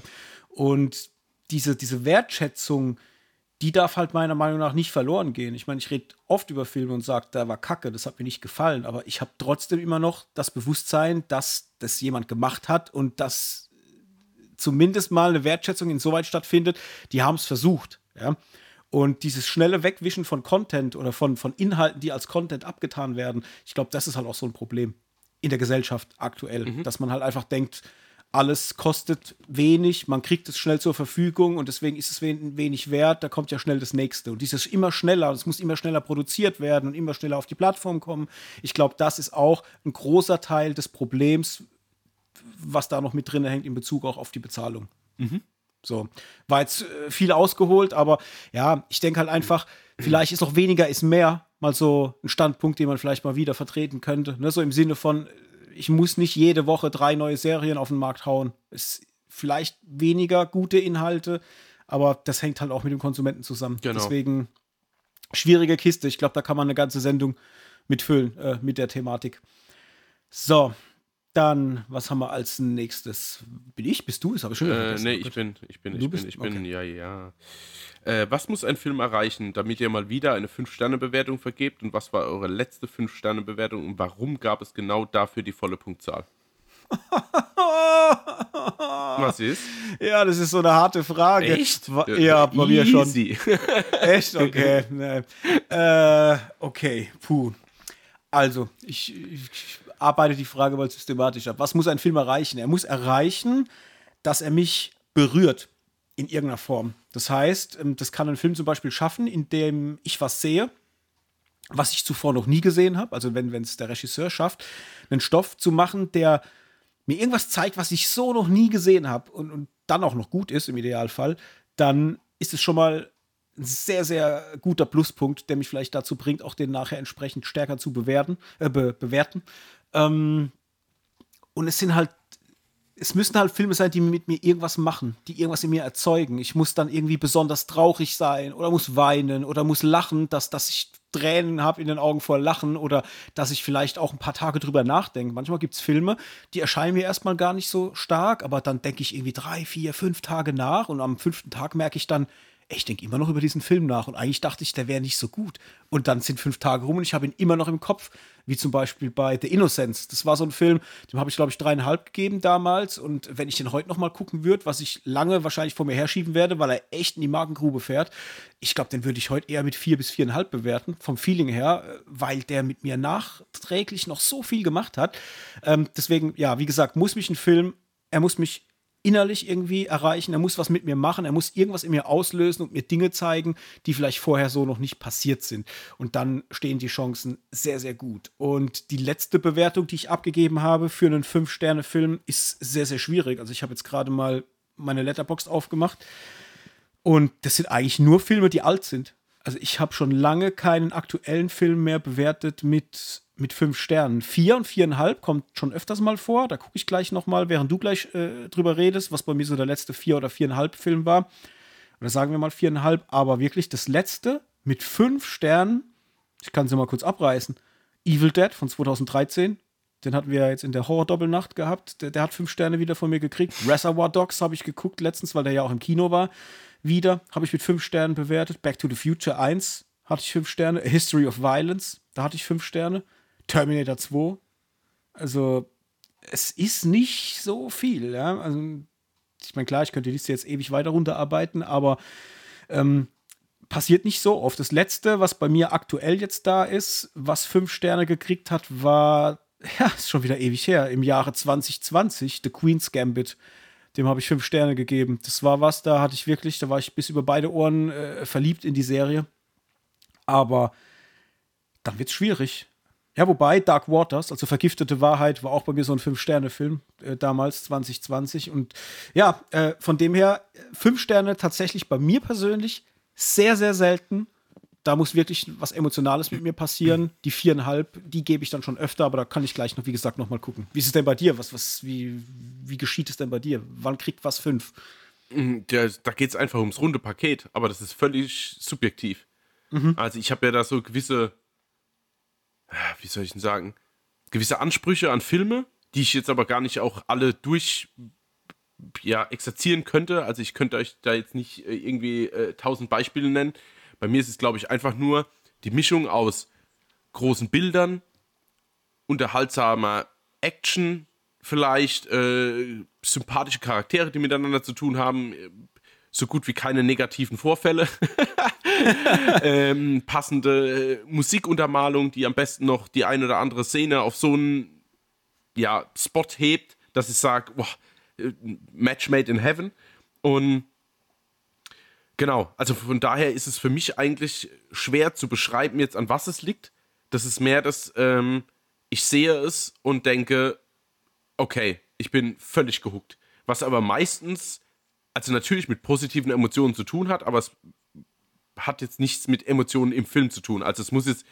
Speaker 2: Und diese, diese Wertschätzung, die darf halt meiner Meinung nach nicht verloren gehen. Ich meine, ich rede oft über Filme und sage, da war Kacke, das hat mir nicht gefallen, aber ich habe trotzdem immer noch das Bewusstsein, dass das jemand gemacht hat und dass zumindest mal eine Wertschätzung insoweit stattfindet, die haben es versucht. Ja? Und dieses schnelle Wegwischen von Content oder von, von Inhalten, die als Content abgetan werden, ich glaube, das ist halt auch so ein Problem in der Gesellschaft aktuell, mhm. dass man halt einfach denkt, alles kostet wenig, man kriegt es schnell zur Verfügung und deswegen ist es wenig wert, da kommt ja schnell das nächste. Und dieses immer schneller, es muss immer schneller produziert werden und immer schneller auf die Plattform kommen. Ich glaube, das ist auch ein großer Teil des Problems, was da noch mit drin hängt in Bezug auch auf die Bezahlung. Mhm. So, war jetzt äh, viel ausgeholt, aber ja, ich denke halt einfach, vielleicht ist noch weniger ist mehr mal so ein Standpunkt, den man vielleicht mal wieder vertreten könnte. Ne? So im Sinne von, ich muss nicht jede Woche drei neue Serien auf den Markt hauen. Es vielleicht weniger gute Inhalte, aber das hängt halt auch mit dem Konsumenten zusammen. Genau. Deswegen schwierige Kiste. Ich glaube, da kann man eine ganze Sendung mitfüllen äh, mit der Thematik. So, dann, was haben wir als nächstes? Bin ich? Bist du? Das habe ich schon
Speaker 1: äh, Nee, ich bin, ich bin, du ich bist? bin, ich bin, okay. ja, ja. Äh, was muss ein Film erreichen, damit ihr mal wieder eine 5-Sterne-Bewertung vergebt? Und was war eure letzte 5-Sterne-Bewertung und warum gab es genau dafür die volle Punktzahl?
Speaker 2: was ist? Ja, das ist so eine harte Frage.
Speaker 1: Echt?
Speaker 2: Ja, bei mir schon. Echt? Okay. Äh, okay, puh. Also, ich, ich arbeite die Frage mal systematisch ab. Was muss ein Film erreichen? Er muss erreichen, dass er mich berührt in irgendeiner Form. Das heißt, ähm, das kann ein Film zum Beispiel schaffen, in dem ich was sehe, was ich zuvor noch nie gesehen habe. Also wenn es der Regisseur schafft, einen Stoff zu machen, der mir irgendwas zeigt, was ich so noch nie gesehen habe und, und dann auch noch gut ist im Idealfall, dann ist es schon mal ein sehr, sehr guter Pluspunkt, der mich vielleicht dazu bringt, auch den nachher entsprechend stärker zu bewerten. Äh, be bewerten. Ähm, und es sind halt es müssen halt Filme sein, die mit mir irgendwas machen, die irgendwas in mir erzeugen. Ich muss dann irgendwie besonders traurig sein oder muss weinen oder muss lachen, dass, dass ich Tränen habe in den Augen vor Lachen oder dass ich vielleicht auch ein paar Tage drüber nachdenke. Manchmal gibt es Filme, die erscheinen mir erstmal gar nicht so stark, aber dann denke ich irgendwie drei, vier, fünf Tage nach und am fünften Tag merke ich dann, ich denke immer noch über diesen Film nach und eigentlich dachte ich, der wäre nicht so gut. Und dann sind fünf Tage rum und ich habe ihn immer noch im Kopf, wie zum Beispiel bei The Innocence. Das war so ein Film, dem habe ich, glaube ich, dreieinhalb gegeben damals. Und wenn ich den heute noch mal gucken würde, was ich lange wahrscheinlich vor mir herschieben werde, weil er echt in die Magengrube fährt, ich glaube, den würde ich heute eher mit vier bis viereinhalb bewerten, vom Feeling her, weil der mit mir nachträglich noch so viel gemacht hat. Ähm, deswegen, ja, wie gesagt, muss mich ein Film, er muss mich innerlich irgendwie erreichen, er muss was mit mir machen, er muss irgendwas in mir auslösen und mir Dinge zeigen, die vielleicht vorher so noch nicht passiert sind. Und dann stehen die Chancen sehr, sehr gut. Und die letzte Bewertung, die ich abgegeben habe für einen Fünf-Sterne-Film, ist sehr, sehr schwierig. Also ich habe jetzt gerade mal meine Letterbox aufgemacht und das sind eigentlich nur Filme, die alt sind. Also ich habe schon lange keinen aktuellen Film mehr bewertet mit, mit fünf Sternen. Vier und viereinhalb kommt schon öfters mal vor. Da gucke ich gleich noch mal, während du gleich äh, drüber redest, was bei mir so der letzte vier oder viereinhalb Film war. Oder sagen wir mal viereinhalb. Aber wirklich das letzte mit fünf Sternen, ich kann ja mal kurz abreißen, Evil Dead von 2013. Den hatten wir ja jetzt in der Horror-Doppelnacht gehabt. Der, der, hat fünf Sterne wieder von mir gekriegt. Reservoir Dogs habe ich geguckt letztens, weil der ja auch im Kino war. Wieder habe ich mit fünf Sternen bewertet. Back to the Future 1 hatte ich fünf Sterne. History of Violence, da hatte ich fünf Sterne. Terminator 2. Also, es ist nicht so viel, ja. Also, ich meine, klar, ich könnte die Liste jetzt ewig weiter runterarbeiten, aber ähm, passiert nicht so oft. Das letzte, was bei mir aktuell jetzt da ist, was fünf Sterne gekriegt hat, war, ja, ist schon wieder ewig her, im Jahre 2020, The Queen's Gambit. Dem habe ich fünf Sterne gegeben. Das war was, da hatte ich wirklich, da war ich bis über beide Ohren äh, verliebt in die Serie. Aber dann wird es schwierig. Ja, wobei Dark Waters, also Vergiftete Wahrheit, war auch bei mir so ein Fünf-Sterne-Film äh, damals, 2020. Und ja, äh, von dem her, fünf Sterne tatsächlich bei mir persönlich sehr, sehr selten. Da muss wirklich was Emotionales mit mir passieren. Die viereinhalb, die gebe ich dann schon öfter, aber da kann ich gleich noch, wie gesagt, noch mal gucken. Wie ist es denn bei dir? Was, was, wie, wie geschieht es denn bei dir? Wann kriegt was fünf?
Speaker 1: Mm, der, da geht es einfach ums runde Paket, aber das ist völlig subjektiv. Mhm. Also ich habe ja da so gewisse, wie soll ich denn sagen, gewisse Ansprüche an Filme, die ich jetzt aber gar nicht auch alle durch ja, exerzieren könnte. Also ich könnte euch da jetzt nicht äh, irgendwie äh, tausend Beispiele nennen. Bei mir ist es, glaube ich, einfach nur die Mischung aus großen Bildern, unterhaltsamer Action, vielleicht äh, sympathische Charaktere, die miteinander zu tun haben, so gut wie keine negativen Vorfälle, ähm, passende äh, Musikuntermalung, die am besten noch die eine oder andere Szene auf so einen ja, Spot hebt, dass ich sage, boah, Match made in heaven. Und genau, also von daher ist es für mich eigentlich schwer zu beschreiben, jetzt an was es liegt. Das ist mehr das, ähm, ich sehe es und denke, okay, ich bin völlig gehuckt. Was aber meistens, also natürlich mit positiven Emotionen zu tun hat, aber es hat jetzt nichts mit Emotionen im Film zu tun. Also es muss jetzt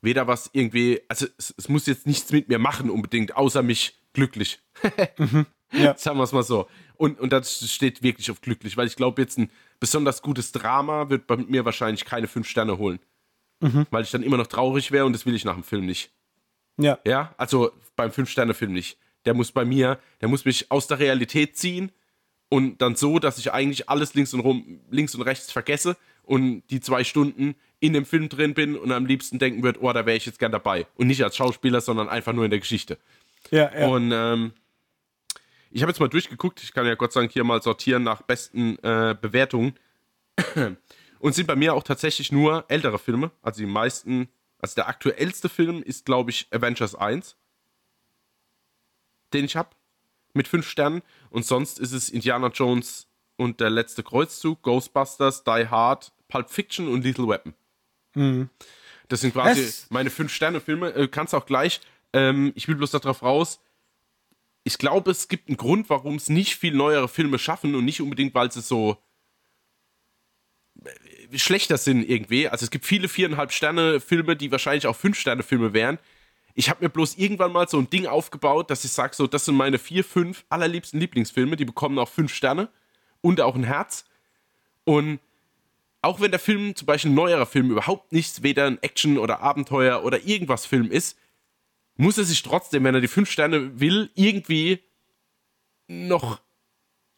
Speaker 1: weder was irgendwie, also es, es muss jetzt nichts mit mir machen unbedingt, außer mich glücklich. mhm. Ja. Sagen wir es mal so. Und, und das steht wirklich auf glücklich, weil ich glaube, jetzt ein besonders gutes Drama wird bei mir wahrscheinlich keine fünf Sterne holen. Mhm. Weil ich dann immer noch traurig wäre und das will ich nach dem Film nicht. Ja. Ja, also beim Fünf-Sterne-Film nicht. Der muss bei mir, der muss mich aus der Realität ziehen und dann so, dass ich eigentlich alles links und rum, links und rechts vergesse und die zwei Stunden in dem Film drin bin und am liebsten denken würde, oh, da wäre ich jetzt gern dabei. Und nicht als Schauspieler, sondern einfach nur in der Geschichte. Ja, ja. Und ähm, ich habe jetzt mal durchgeguckt, ich kann ja Gott sei Dank hier mal sortieren nach besten äh, Bewertungen. Und sind bei mir auch tatsächlich nur ältere Filme. Also die meisten, also der aktuellste Film ist, glaube ich, Avengers 1. Den ich habe. Mit fünf Sternen. Und sonst ist es Indiana Jones und der letzte Kreuzzug, Ghostbusters, Die Hard, Pulp Fiction und Little Weapon. Mhm. Das sind quasi es meine fünf Sterne Filme. Äh, kannst auch gleich. Ähm, ich will bloß darauf raus ich glaube, es gibt einen Grund, warum es nicht viel neuere Filme schaffen und nicht unbedingt, weil sie so äh, schlechter sind irgendwie. Also es gibt viele viereinhalb Sterne Filme, die wahrscheinlich auch fünf Sterne Filme wären. Ich habe mir bloß irgendwann mal so ein Ding aufgebaut, dass ich sage, so, das sind meine vier, fünf allerliebsten Lieblingsfilme, die bekommen auch fünf Sterne und auch ein Herz. Und auch wenn der Film, zum Beispiel ein neuerer Film, überhaupt nichts, weder ein Action- oder Abenteuer oder irgendwas Film ist, muss er sich trotzdem, wenn er die fünf Sterne will, irgendwie noch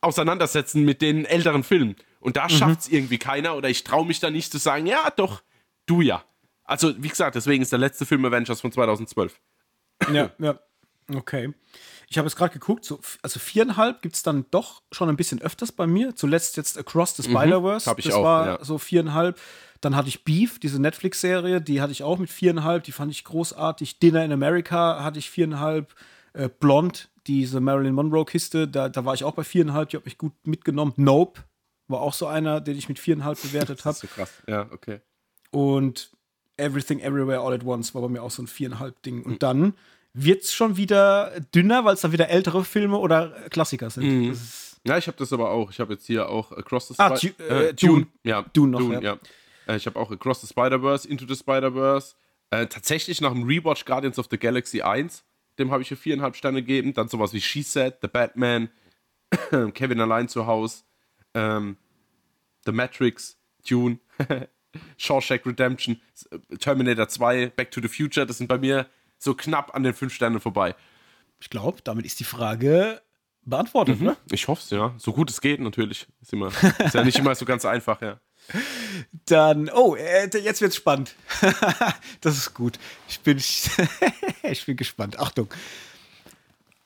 Speaker 1: auseinandersetzen mit den älteren Filmen. Und da mhm. schafft es irgendwie keiner oder ich traue mich da nicht zu sagen, ja, doch, du ja. Also, wie gesagt, deswegen ist der letzte Film Avengers von 2012.
Speaker 2: Ja, ja. Okay. Ich habe es gerade geguckt, so, also viereinhalb gibt es dann doch schon ein bisschen öfters bei mir. Zuletzt jetzt Across the mhm. Spider-Verse. Mhm,
Speaker 1: habe ich
Speaker 2: das
Speaker 1: auch.
Speaker 2: war
Speaker 1: ja.
Speaker 2: so viereinhalb. Dann hatte ich Beef, diese Netflix-Serie, die hatte ich auch mit viereinhalb, die fand ich großartig. Dinner in America hatte ich viereinhalb. Äh, Blond, diese Marilyn Monroe-Kiste, da, da war ich auch bei viereinhalb, die hat mich gut mitgenommen. Nope war auch so einer, den ich mit viereinhalb bewertet habe.
Speaker 1: So krass, ja, okay.
Speaker 2: Und Everything Everywhere All at Once war bei mir auch so ein viereinhalb Ding. Und dann wird es schon wieder dünner, weil es dann wieder ältere Filme oder Klassiker sind.
Speaker 1: Mhm. Ja, ich habe das aber auch. Ich habe jetzt hier auch Across the
Speaker 2: Sky. Ah, äh, äh, Dune.
Speaker 1: Ja,
Speaker 2: Dune noch. Dune, ja. ja.
Speaker 1: Äh, ich habe auch Across the Spider-Verse, Into the Spider-Verse. Äh, tatsächlich nach dem Rewatch Guardians of the Galaxy 1, dem habe ich hier viereinhalb Sterne gegeben. Dann sowas wie She Said, The Batman, Kevin allein zu Hause, ähm, The Matrix, Dune, Shawshank Redemption, Terminator 2, Back to the Future. Das sind bei mir so knapp an den fünf Sternen vorbei.
Speaker 2: Ich glaube, damit ist die Frage beantwortet, mhm. ne?
Speaker 1: Ich hoffe es, ja. So gut es geht, natürlich. Ist, immer, ist ja nicht immer so ganz einfach, ja.
Speaker 2: Dann, oh, äh, jetzt wird's spannend. das ist gut. Ich bin, ich bin gespannt. Achtung.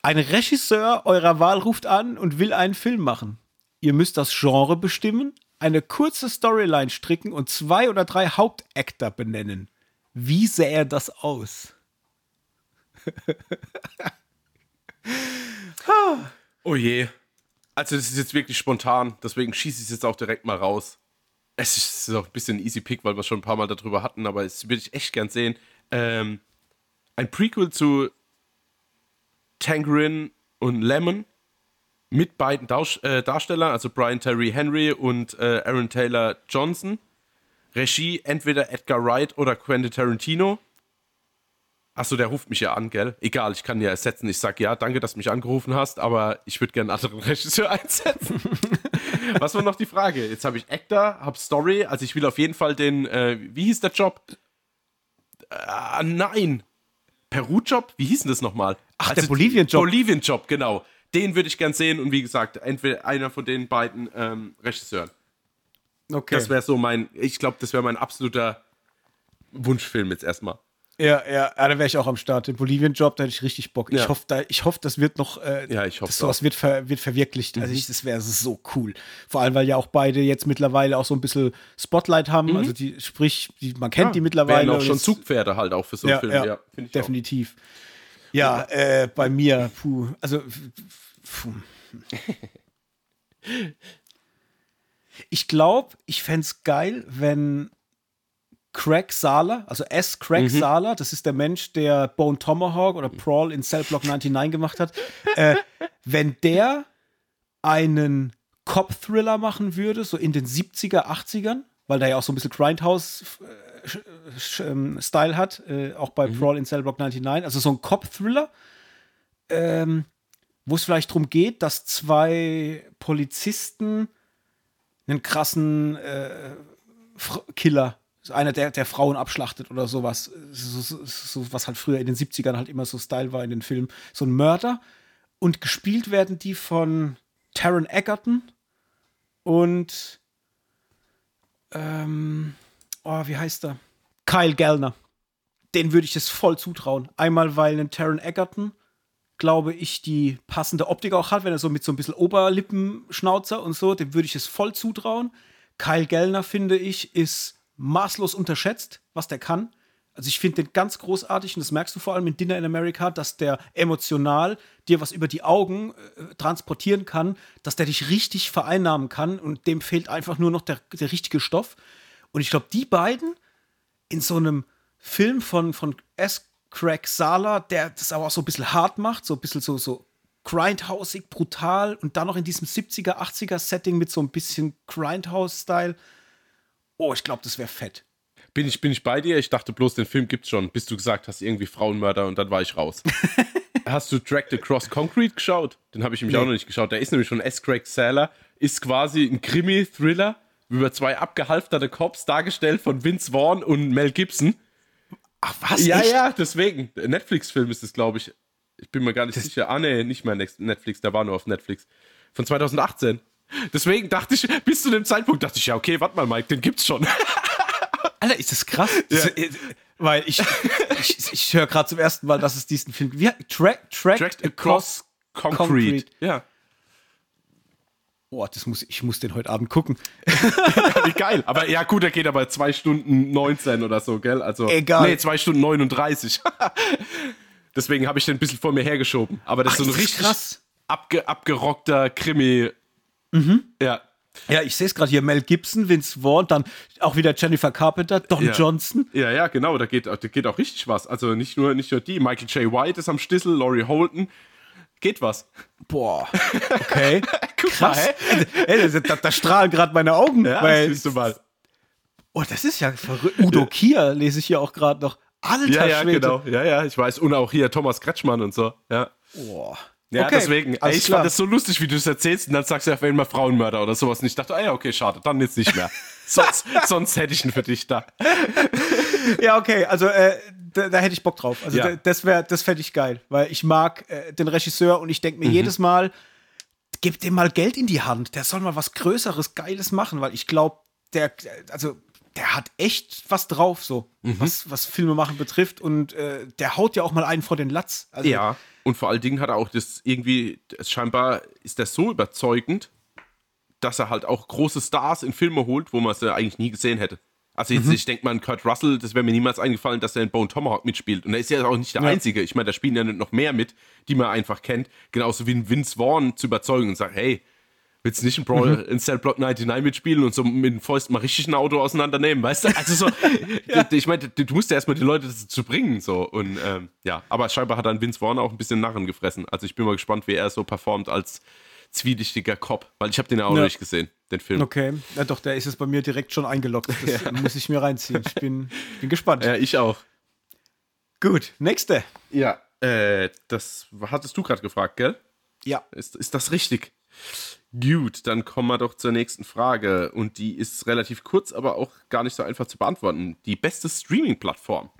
Speaker 2: Ein Regisseur eurer Wahl ruft an und will einen Film machen. Ihr müsst das Genre bestimmen, eine kurze Storyline stricken und zwei oder drei Hauptactor benennen. Wie sähe das aus?
Speaker 1: oh je. Also, das ist jetzt wirklich spontan, deswegen schieße ich es jetzt auch direkt mal raus. Es ist auch ein bisschen easy Pick, weil wir schon ein paar Mal darüber hatten, aber es würde ich echt gern sehen. Ähm, ein Prequel zu Tangerine und Lemon mit beiden äh, Darstellern, also Brian Terry Henry und äh, Aaron Taylor Johnson. Regie entweder Edgar Wright oder Quentin Tarantino. Achso, der ruft mich ja an, gell? Egal, ich kann ja ersetzen. Ich sag ja, danke, dass du mich angerufen hast, aber ich würde gerne einen anderen Regisseur einsetzen. Was war noch die Frage? Jetzt habe ich Actor, habe Story, also ich will auf jeden Fall den, äh, wie hieß der Job? Äh, nein. Peru-Job? Wie hieß denn das nochmal?
Speaker 2: Ach, also der Bolivien-Job.
Speaker 1: Bolivien-Job, genau. Den würde ich gern sehen und wie gesagt, entweder einer von den beiden ähm, Regisseuren. Okay. Das wäre so mein, ich glaube, das wäre mein absoluter Wunschfilm jetzt erstmal.
Speaker 2: Ja, ja, ja, da wäre ich auch am Start. Den Bolivien-Job, da hätte ich richtig Bock. Ja. Ich hoffe, da, ich hoffe, das wird noch, äh,
Speaker 1: ja, ich hoffe,
Speaker 2: sowas wird, ver, wird verwirklicht. Also mhm. Also ich, das wäre so cool. Vor allem, weil ja auch beide jetzt mittlerweile auch so ein bisschen Spotlight haben. Mhm. Also die, sprich, die, man kennt ja, die mittlerweile.
Speaker 1: auch schon Zugpferde halt auch für so einen Film. Ja,
Speaker 2: definitiv. Auch. Ja, äh, bei mir, puh, also, puh. Ich glaube, ich fände es geil, wenn Craig Sala, also S. Craig mhm. Sala, das ist der Mensch, der Bone Tomahawk oder Prawl in Cell Block 99 gemacht hat, äh, wenn der einen Cop-Thriller machen würde, so in den 70er, 80ern, weil der ja auch so ein bisschen Grindhouse-Style ähm, hat, äh, auch bei mhm. Prawl in Cell Block 99, also so ein Cop-Thriller, ähm, wo es vielleicht darum geht, dass zwei Polizisten einen krassen äh, Killer einer, der, der Frauen abschlachtet oder sowas. So, so, so, was halt früher in den 70ern halt immer so Style war in den Filmen. So ein Mörder. Und gespielt werden die von Taron Egerton und ähm, oh, wie heißt er? Kyle Gellner. Den würde ich es voll zutrauen. Einmal, weil ein Taron Egerton, glaube ich, die passende Optik auch hat, wenn er so mit so ein bisschen Oberlippenschnauzer und so, dem würde ich es voll zutrauen. Kyle Gellner, finde ich, ist maßlos unterschätzt, was der kann. Also ich finde den ganz großartig und das merkst du vor allem in Dinner in America, dass der emotional dir was über die Augen äh, transportieren kann, dass der dich richtig vereinnahmen kann und dem fehlt einfach nur noch der, der richtige Stoff. Und ich glaube, die beiden in so einem Film von, von S. Craig Sala, der das aber auch so ein bisschen hart macht, so ein bisschen so, so grindhausig, brutal und dann noch in diesem 70er, 80er Setting mit so ein bisschen Grindhouse-Style oh, ich glaube, das wäre fett.
Speaker 1: Bin ich, bin ich bei dir? Ich dachte bloß, den Film gibt's schon, bis du gesagt hast, irgendwie Frauenmörder und dann war ich raus. hast du Dragged Across Concrete geschaut? Den habe ich nämlich nee. auch noch nicht geschaut. Der ist nämlich von S. Craig Saller, ist quasi ein Krimi-Thriller über zwei abgehalfterte Cops, dargestellt von Vince Vaughn und Mel Gibson. Ach was? Ja, echt? ja, deswegen. Netflix-Film ist es, glaube ich. Ich bin mir gar nicht das sicher. Ah, nee, nicht mehr Netflix, der war nur auf Netflix. Von 2018. Deswegen dachte ich, bis zu dem Zeitpunkt dachte ich, ja, okay, warte mal, Mike, den gibt's schon.
Speaker 2: Alter, ist das krass? Ja. Äh, weil ich, ich, ich höre gerade zum ersten Mal, dass es diesen Film. Wie, Track, Tracked, Tracked Across Concrete. Concrete.
Speaker 1: Ja.
Speaker 2: Boah, das muss, ich muss den heute Abend gucken.
Speaker 1: Wie geil. Aber ja, gut, der geht aber 2 Stunden 19 oder so, gell? Also,
Speaker 2: Egal.
Speaker 1: Nee, 2 Stunden 39. Deswegen habe ich den ein bisschen vor mir hergeschoben. Aber das Ach, ist so ein richtig krass. Abge, abgerockter Krimi
Speaker 2: Mhm.
Speaker 1: Ja.
Speaker 2: Ja, ich sehe es gerade hier, Mel Gibson, Vince Vaughn, dann auch wieder Jennifer Carpenter, Don
Speaker 1: ja.
Speaker 2: Johnson.
Speaker 1: Ja, ja, genau, da geht, da geht auch richtig was. Also nicht nur, nicht nur die, Michael J. White ist am Stissel, Laurie Holton, geht was.
Speaker 2: Boah, okay. Krass. Ey, da, da, da strahlen gerade meine Augen.
Speaker 1: Ja, weil, siehst du mal.
Speaker 2: Oh, das ist ja verrückt. Udo Kier lese ich hier auch gerade noch. Alter
Speaker 1: Ja, ja,
Speaker 2: Schwede.
Speaker 1: genau. Ja, ja, ich weiß. Und auch hier Thomas Kretschmann und so. Ja.
Speaker 2: Boah.
Speaker 1: Ja,
Speaker 2: Okay,
Speaker 1: deswegen, ey, ich
Speaker 2: klar.
Speaker 1: fand das so lustig, wie du es erzählst, und dann sagst du auf einmal Frauenmörder oder sowas. Und ich dachte, ah ja, okay, schade, dann jetzt nicht mehr. sonst, sonst hätte ich ihn für dich da.
Speaker 2: Ja, okay, also äh, da, da hätte ich Bock drauf. Also
Speaker 1: Ja.
Speaker 2: da, das wäre, das fände ich geil, weil ich mag äh, den Regisseur und ich denke
Speaker 1: Mhm.
Speaker 2: mir jedes Mal, gib dem mal Geld in die Hand. Der soll mal was Größeres, Geiles machen, weil ich glaube, der, also der hat echt was drauf, so
Speaker 1: Mhm.
Speaker 2: was, was Filme machen betrifft und äh, der haut ja auch mal einen vor den Latz. Also,
Speaker 1: Ja. Und vor allen Dingen hat er auch das irgendwie, scheinbar ist er so überzeugend, dass er halt auch große Stars in Filme holt, wo man sie eigentlich nie gesehen hätte. Also jetzt, ich denke mal an Kurt Russell, das wäre mir niemals eingefallen, dass er in Bone Tomahawk mitspielt. Und er ist ja auch nicht der
Speaker 2: Ja.
Speaker 1: Einzige. Ich meine, da spielen ja noch mehr mit, die man einfach kennt. Genauso wie ein Vince Vaughn zu überzeugen und sagen, hey, willst du nicht in Brawl in Cell Block 99 mitspielen und so mit den Fäusten mal richtig ein Auto auseinandernehmen, weißt du? Also so, ich meine, du, du musst ja erstmal die Leute dazu bringen, so. Und ähm, ja, aber scheinbar hat dann Vince Vaughn auch ein bisschen Narren gefressen. Also ich bin mal gespannt, wie er so performt als zwielichtiger Cop, weil ich habe den ja auch
Speaker 2: Ja.
Speaker 1: noch nicht gesehen, den Film.
Speaker 2: Okay, ja, doch, der ist es bei mir direkt schon eingeloggt. Das muss ich mir reinziehen. Ich bin, bin gespannt.
Speaker 1: Ja, ich auch.
Speaker 2: Gut, nächste.
Speaker 1: Ja, äh, das hattest du gerade gefragt, gell?
Speaker 2: Ja.
Speaker 1: Ist, ist das richtig? Gut, dann kommen wir doch zur nächsten Frage. Und die ist relativ kurz, aber auch gar nicht so einfach zu beantworten. Die beste Streaming-Plattform.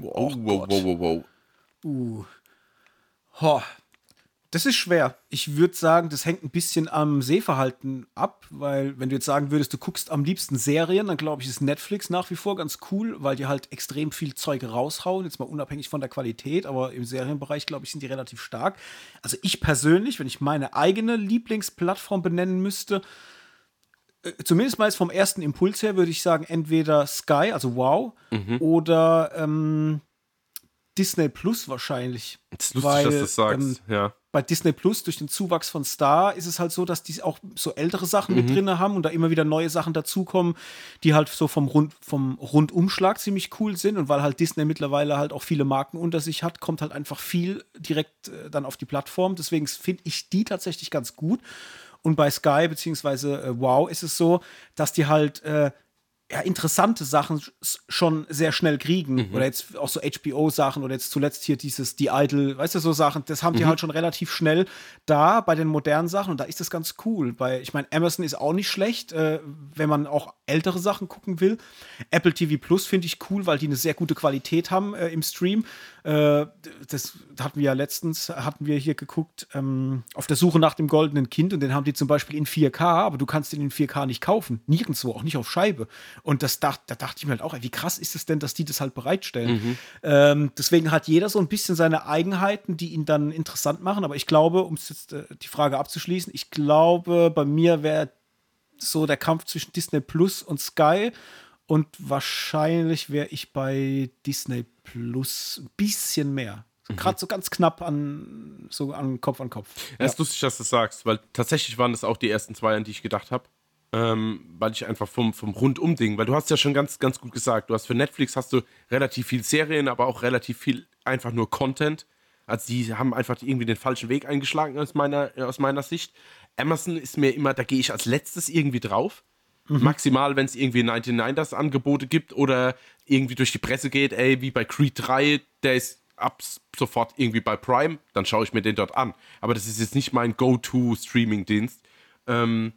Speaker 1: Oh, wow, wow, wow, wow.
Speaker 2: Uh. Ho. Das ist schwer. Ich würde sagen, das hängt ein bisschen am Sehverhalten ab, weil wenn du jetzt sagen würdest, du guckst am liebsten Serien, dann glaube ich, ist Netflix nach wie vor ganz cool, weil die halt extrem viel Zeug raushauen, jetzt mal unabhängig von der Qualität, aber im Serienbereich, glaube ich, sind die relativ stark. Also ich persönlich, wenn ich meine eigene Lieblingsplattform benennen müsste, äh, zumindest mal jetzt vom ersten Impuls her, würde ich sagen, entweder Sky, also Wow, oder ähm, Disney Plus wahrscheinlich.
Speaker 1: Es ist lustig, dass du das sagst.
Speaker 2: ähm,
Speaker 1: ja.
Speaker 2: Bei Disney Plus durch den Zuwachs von Star ist es halt so, dass die auch so ältere Sachen
Speaker 1: Mhm.
Speaker 2: mit drin haben und da immer wieder neue Sachen dazukommen, die halt so vom, Rund, vom Rundumschlag ziemlich cool sind. Und weil halt Disney mittlerweile halt auch viele Marken unter sich hat, kommt halt einfach viel direkt äh, dann auf die Plattform. Deswegen finde ich die tatsächlich ganz gut. Und bei Sky beziehungsweise äh, Wow ist es so, dass die halt äh, ja, interessante Sachen sch- schon sehr schnell kriegen.
Speaker 1: Mhm.
Speaker 2: Oder jetzt auch so HBO-Sachen oder jetzt zuletzt hier dieses The Idol, weißt du, so Sachen, das haben die halt schon relativ schnell da bei den modernen Sachen und da ist das ganz cool. Weil ich meine, Amazon ist auch nicht schlecht, äh, wenn man auch ältere Sachen gucken will. Apple TV Plus finde ich cool, weil die eine sehr gute Qualität haben äh, im Stream. Äh, das hatten wir ja letztens, hatten wir hier geguckt, ähm, auf der Suche nach dem goldenen Kind und den haben die zum Beispiel in 4K, aber du kannst den in 4K nicht kaufen. Nirgendwo, auch nicht auf Scheibe. Und das dacht, da dachte ich mir halt auch, ey, wie krass ist es denn, dass die das halt bereitstellen. Ähm, deswegen hat jeder so ein bisschen seine Eigenheiten, die ihn dann interessant machen. Aber ich glaube, um jetzt äh, die Frage abzuschließen, ich glaube, bei mir wäre so der Kampf zwischen Disney Plus und Sky. Und wahrscheinlich wäre ich bei Disney Plus ein bisschen mehr. Gerade so ganz knapp an, so an Kopf an Kopf.
Speaker 1: Ja, ist lustig, dass du das sagst, weil tatsächlich waren das auch die ersten zwei, an die ich gedacht habe. Ähm, weil ich einfach vom, vom Rundum-Ding, weil du hast ja schon ganz, ganz gut gesagt, du hast für Netflix hast du relativ viel Serien, aber auch relativ viel einfach nur Content. Also die haben einfach irgendwie den falschen Weg eingeschlagen aus meiner, aus meiner Sicht. Amazon ist mir immer, da gehe ich als letztes irgendwie drauf. Maximal, wenn es irgendwie 99ers Angebote gibt oder irgendwie durch die Presse geht, ey, wie bei Creed 3, der ist ab sofort irgendwie bei Prime, dann schaue ich mir den dort an. Aber das ist jetzt nicht mein Go-To-Streaming-Dienst. Ähm,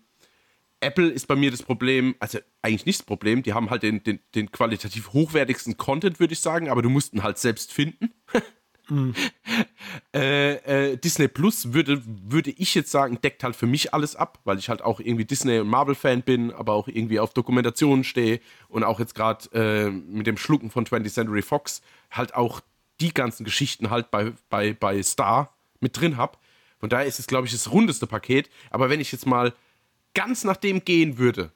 Speaker 1: Apple ist bei mir das Problem, also eigentlich nicht das Problem, die haben halt den, den, den qualitativ hochwertigsten Content, würde ich sagen, aber du musst ihn halt selbst finden. äh, äh, Disney Plus würde, würde ich jetzt sagen, deckt halt für mich alles ab, weil ich halt auch irgendwie Disney- und Marvel-Fan bin, aber auch irgendwie auf Dokumentationen stehe und auch jetzt gerade äh, mit dem Schlucken von 20th Century Fox halt auch die ganzen Geschichten halt bei, bei, bei Star mit drin habe. Von daher ist es, glaube ich, das rundeste Paket. Aber wenn ich jetzt mal ganz nach dem gehen würde,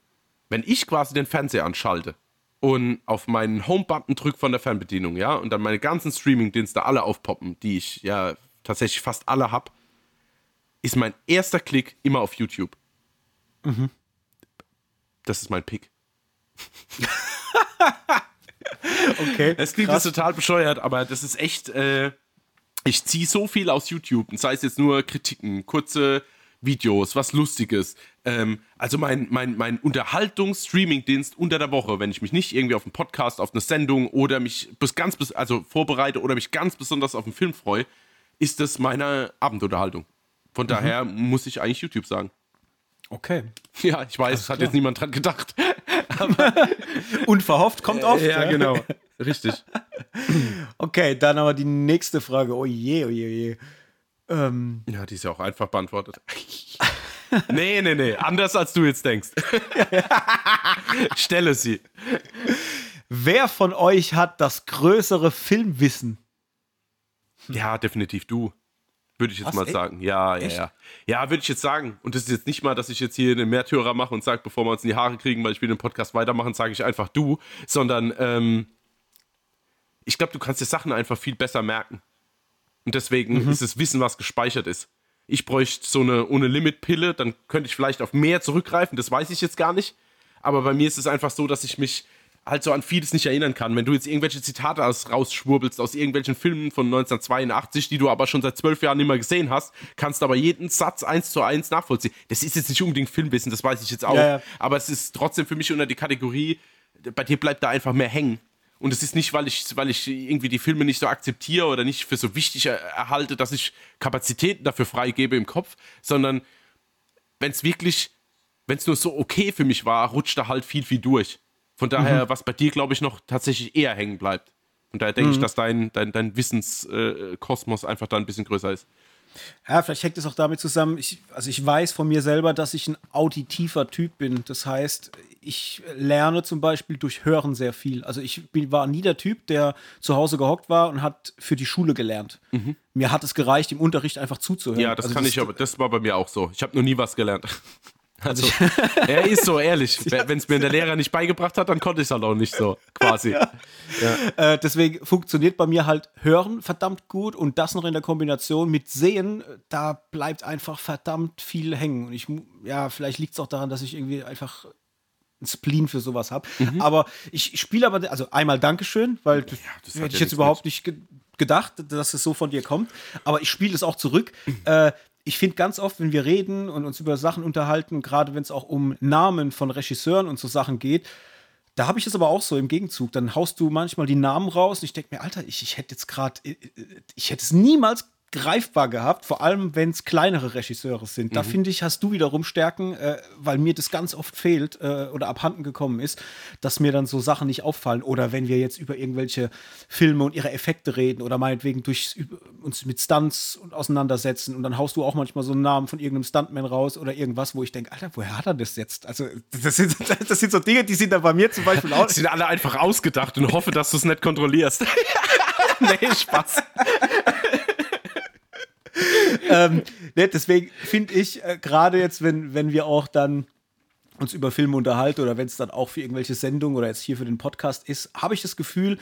Speaker 1: wenn ich quasi den Fernseher anschalte und auf meinen Home-Button drücke von der Fernbedienung, ja, und dann meine ganzen Streaming-Dienste alle aufpoppen, die ich ja tatsächlich fast alle habe, ist mein erster Klick immer auf YouTube. Das ist mein Pick.
Speaker 2: Okay.
Speaker 1: Es klingt jetzt total bescheuert, aber das ist echt. Äh, ich ziehe so viel aus YouTube, und sei es jetzt nur Kritiken, kurze Videos, was Lustiges. Ähm, also mein, mein, mein Unterhaltungs-Streaming-Dienst unter der Woche, wenn ich mich nicht irgendwie auf einen Podcast, auf eine Sendung oder mich bis ganz bis, also vorbereite oder mich ganz besonders auf einen Film freue, ist das meine Abendunterhaltung. Von daher muss ich eigentlich YouTube sagen.
Speaker 2: Okay.
Speaker 1: Ja, ich weiß, hat jetzt niemand dran gedacht.
Speaker 2: Unverhofft kommt oft.
Speaker 1: ja, genau. Richtig.
Speaker 2: Okay, dann aber die nächste Frage. Oh je, oh je, oh je. Ähm,
Speaker 1: Ja, die ist ja auch einfach beantwortet. nee, nee, nee. Anders als du jetzt denkst. Stelle sie.
Speaker 2: wer von euch hat das größere Filmwissen?
Speaker 1: Ja, definitiv du. Würde ich jetzt
Speaker 2: Was,
Speaker 1: mal
Speaker 2: echt?
Speaker 1: sagen. Ja, ja,
Speaker 2: Echt?
Speaker 1: ja. Ja, würde ich jetzt sagen. Und das ist jetzt nicht mal, dass ich jetzt hier einen Märtyrer mache und sage, bevor wir uns in die Haare kriegen, weil ich will den Podcast weitermachen, sage ich einfach du, sondern ähm, ich glaube, du kannst dir Sachen einfach viel besser merken. Und deswegen ist es Wissen, was gespeichert ist. Ich bräuchte so eine ohne Limit-Pille, dann könnte ich vielleicht auf mehr zurückgreifen, das weiß ich jetzt gar nicht. Aber bei mir ist es einfach so, dass ich mich halt so an vieles nicht erinnern kann. Wenn du jetzt irgendwelche Zitate aus, rausschwurbelst aus irgendwelchen Filmen von 1982, die du aber schon seit zwölf Jahren nicht mehr gesehen hast, kannst aber jeden Satz eins zu eins nachvollziehen. Das ist jetzt nicht unbedingt Filmwissen, das weiß ich jetzt auch.
Speaker 2: Ja, ja.
Speaker 1: Aber es ist trotzdem für mich unter die Kategorie, bei dir bleibt da einfach mehr hängen. Und es ist nicht, weil ich, weil ich irgendwie die Filme nicht so akzeptiere oder nicht für so wichtig er- erhalte, dass ich Kapazitäten dafür freigebe im Kopf, sondern wenn es wirklich, wenn es nur so okay für mich war, rutscht da halt viel, viel durch. Von daher, was bei dir, glaube ich, noch tatsächlich eher hängen bleibt. Und daher denke ich, dass dein, dein, dein Wissenskosmos Kosmos einfach da ein bisschen größer ist.
Speaker 2: Ja, vielleicht hängt es auch damit zusammen, ich, also ich weiß von mir selber, dass ich ein auditiver Typ bin. Das heißt, ich lerne zum Beispiel durch Hören sehr viel. Also ich bin, war nie der Typ, der zu Hause gehockt war und hat für die Schule gelernt. Mir hat es gereicht, im Unterricht einfach zuzuhören.
Speaker 1: Ja, das
Speaker 2: also
Speaker 1: kann ich aber, das war bei mir auch so. Ich habe noch nie was gelernt. Also, er ist so ehrlich. Wenn es mir der Lehrer nicht beigebracht hat, dann konnte ich es halt auch nicht so, quasi.
Speaker 2: Äh, deswegen funktioniert bei mir halt Hören verdammt gut und das noch in der Kombination mit Sehen, da bleibt einfach verdammt viel hängen. Und ich, ja, vielleicht liegt es auch daran, dass ich irgendwie einfach ein Spleen für sowas habe. Aber ich spiele aber, also einmal Dankeschön, weil das,
Speaker 1: Mhm. das
Speaker 2: hätte
Speaker 1: ja
Speaker 2: ich jetzt überhaupt nicht ge gedacht, dass es so von dir kommt. Aber ich spiele es auch zurück. äh, ich finde ganz oft, wenn wir reden und uns über Sachen unterhalten, gerade wenn es auch um Namen von Regisseuren und so Sachen geht, da habe ich es aber auch so im Gegenzug. Dann haust du manchmal die Namen raus und ich denke mir, Alter, ich, ich hätte jetzt gerade, ich hätte es niemals greifbar gehabt, vor allem wenn es kleinere Regisseure sind. Da finde ich, hast du wiederum Stärken, äh, weil mir das ganz oft fehlt äh, oder abhanden gekommen ist, dass mir dann so Sachen nicht auffallen. Oder wenn wir jetzt über irgendwelche Filme und ihre Effekte reden oder meinetwegen durch, uns mit Stunts und auseinandersetzen und dann haust du auch manchmal so einen Namen von irgendeinem Stuntman raus oder irgendwas, wo ich denke, Alter, woher hat er das jetzt? Also, das sind, das sind so Dinge, die sind da bei mir zum Beispiel auch.
Speaker 1: Die sind alle einfach ausgedacht und hoffe, dass du es nicht kontrollierst. nee, Spaß.
Speaker 2: Ähm, ne, deswegen finde ich, äh, gerade jetzt, wenn, wenn wir auch dann uns über Filme unterhalten oder wenn es dann auch für irgendwelche Sendungen oder jetzt hier für den Podcast ist, habe ich das Gefühl,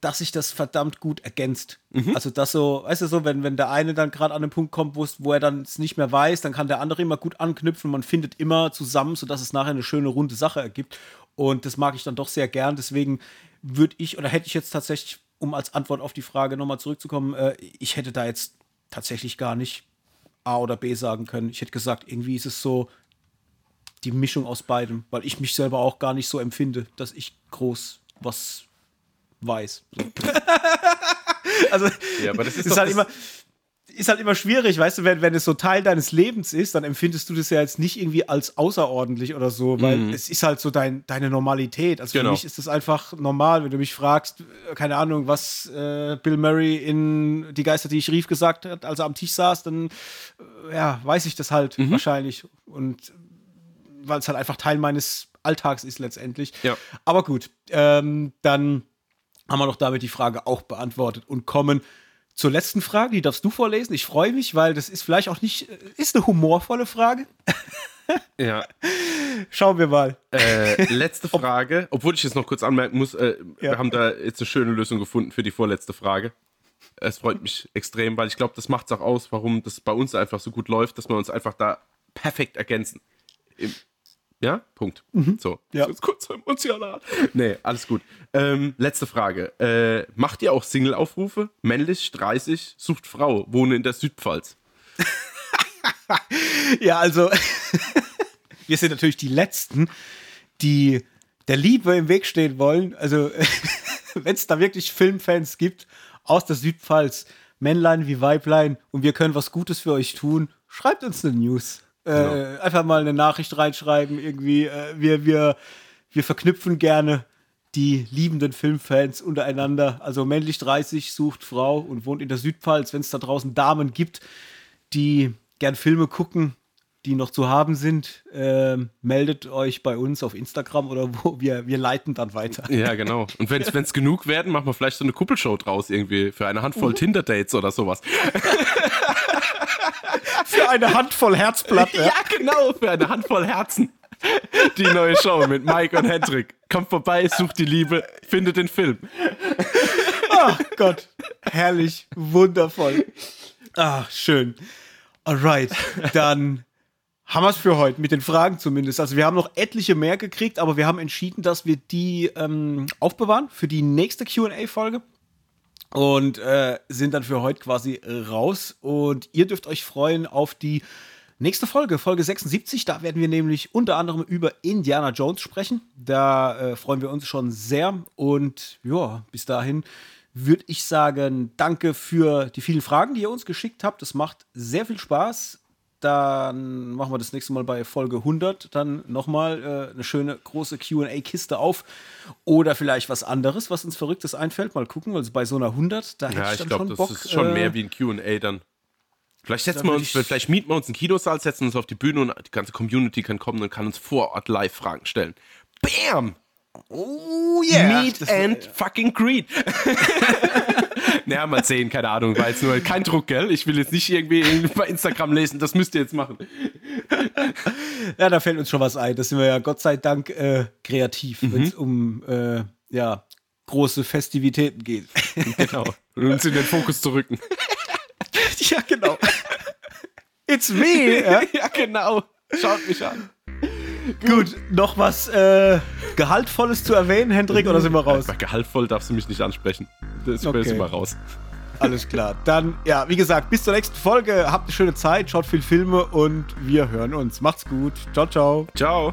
Speaker 2: dass sich das verdammt gut ergänzt. Also das so, weißt du so, wenn, wenn der eine dann gerade an den Punkt kommt, wo er dann es nicht mehr weiß, dann kann der andere immer gut anknüpfen. Man findet immer zusammen, sodass es nachher eine schöne runde Sache ergibt. Und das mag ich dann doch sehr gern. Deswegen würde ich oder hätte ich jetzt tatsächlich, um als Antwort auf die Frage nochmal zurückzukommen, äh, ich hätte da jetzt tatsächlich gar nicht A oder B sagen können. Ich hätte gesagt, irgendwie ist es so die Mischung aus beidem, weil ich mich selber auch gar nicht so empfinde, dass ich groß was weiß. So. also,
Speaker 1: Ja, aber das ist
Speaker 2: ist, halt immer. Ist halt immer schwierig, weißt du, wenn, wenn es so Teil deines Lebens ist, dann empfindest du das ja jetzt nicht irgendwie als außerordentlich oder so, weil es ist halt so dein, deine Normalität. Also
Speaker 1: Genau.
Speaker 2: für mich ist das einfach normal, wenn du mich fragst, äh, keine Ahnung, was äh, Bill Murray in Die Geister, die ich rief, gesagt hat, als er am Tisch saß, dann äh, ja, weiß ich das halt wahrscheinlich. Und weil es halt einfach Teil meines Alltags ist letztendlich.
Speaker 1: Ja.
Speaker 2: Aber gut, ähm, dann haben wir doch damit die Frage auch beantwortet und kommen zur letzten Frage. Die darfst du vorlesen. Ich freue mich, weil das ist vielleicht auch nicht, äh, ist eine humorvolle Frage.
Speaker 1: Ja.
Speaker 2: Schauen wir mal.
Speaker 1: Äh, letzte Frage, obwohl ich jetzt noch kurz anmerken muss, äh,
Speaker 2: Ja.
Speaker 1: wir haben da jetzt eine schöne Lösung gefunden für die vorletzte Frage. Es freut mich extrem, weil ich glaube, das macht es auch aus, warum das bei uns einfach so gut läuft, dass wir uns einfach da perfekt ergänzen. Im, ja, Punkt. So,
Speaker 2: Mhm. Ja.
Speaker 1: Das ist kurz so emotional. Nee, alles gut. Ähm, letzte Frage. Äh, macht ihr auch Single-Aufrufe? Männlich, 30, sucht Frau, wohne in der Südpfalz.
Speaker 2: ja, also wir sind natürlich die Letzten, die der Liebe im Weg stehen wollen. Also wenn es da wirklich Filmfans gibt aus der Südpfalz, Männlein wie Weiblein und wir können was Gutes für euch tun, schreibt uns eine News. Genau. Einfach mal eine Nachricht reinschreiben, irgendwie. Äh, wir, wir, wir verknüpfen gerne die liebenden Filmfans untereinander. Also männlich 30 sucht Frau und wohnt in der Südpfalz. Wenn es da draußen Damen gibt, die gern Filme gucken, die noch zu haben sind, äh, meldet euch bei uns auf Instagram oder wo wir, wir leiten dann weiter.
Speaker 1: Ja, genau. Und wenn es genug werden, machen wir vielleicht so eine Kuppelshow draus irgendwie für eine Handvoll uh. Tinder-Dates oder sowas.
Speaker 2: für eine Handvoll Herzplatte.
Speaker 1: Ja, genau, für eine Handvoll Herzen. Die neue Show mit Mike und Hendrik. Kommt vorbei, sucht die Liebe, findet den Film.
Speaker 2: Ach Gott, herrlich, wundervoll. Ach, schön. Alright, dann haben wir es für heute, mit den Fragen zumindest. Also wir haben noch etliche mehr gekriegt, aber wir haben entschieden, dass wir die ähm, aufbewahren für die nächste QA-Folge. Und äh, sind dann für heute quasi raus. Und ihr dürft euch freuen auf die nächste Folge, Folge 76. Da werden wir nämlich unter anderem über Indiana Jones sprechen. Da äh, freuen wir uns schon sehr. Und ja, bis dahin würde ich sagen, danke für die vielen Fragen, die ihr uns geschickt habt. Es macht sehr viel Spaß. Dann machen wir das nächste Mal bei Folge 100 dann nochmal äh, eine schöne große QA-Kiste auf. Oder vielleicht was anderes, was uns Verrücktes einfällt. Mal gucken, also bei so einer 100, da hätte ja, ich dann ich glaub, schon Bock.
Speaker 1: Das ist schon äh, mehr wie ein QA dann. Vielleicht setzen wir uns, vielleicht mieten wir uns einen Kinosaal, setzen uns auf die Bühne und die ganze Community kann kommen und kann uns vor Ort live Fragen stellen. Bam!
Speaker 2: Oh yeah!
Speaker 1: Meet das and ja. fucking greet. naja, mal sehen, keine Ahnung, war jetzt nur kein Druck, gell? Ich will jetzt nicht irgendwie bei Instagram lesen, das müsst ihr jetzt machen.
Speaker 2: ja, da fällt uns schon was ein. Das sind wir ja Gott sei Dank äh, kreativ, mhm. wenn es um äh, ja, große Festivitäten geht.
Speaker 1: genau. Und uns in den Fokus zu rücken.
Speaker 2: ja, genau. It's me.
Speaker 1: Ja, ja genau. Schaut mich an.
Speaker 2: Gut, noch was äh, Gehaltvolles zu erwähnen, Hendrik, oder sind wir raus?
Speaker 1: Bei gehaltvoll darfst du mich nicht ansprechen. Das okay. ist mal raus.
Speaker 2: Alles klar. Dann, ja, wie gesagt, bis zur nächsten Folge. Habt eine schöne Zeit, schaut viel Filme und wir hören uns. Macht's gut. Ciao, ciao.
Speaker 1: Ciao.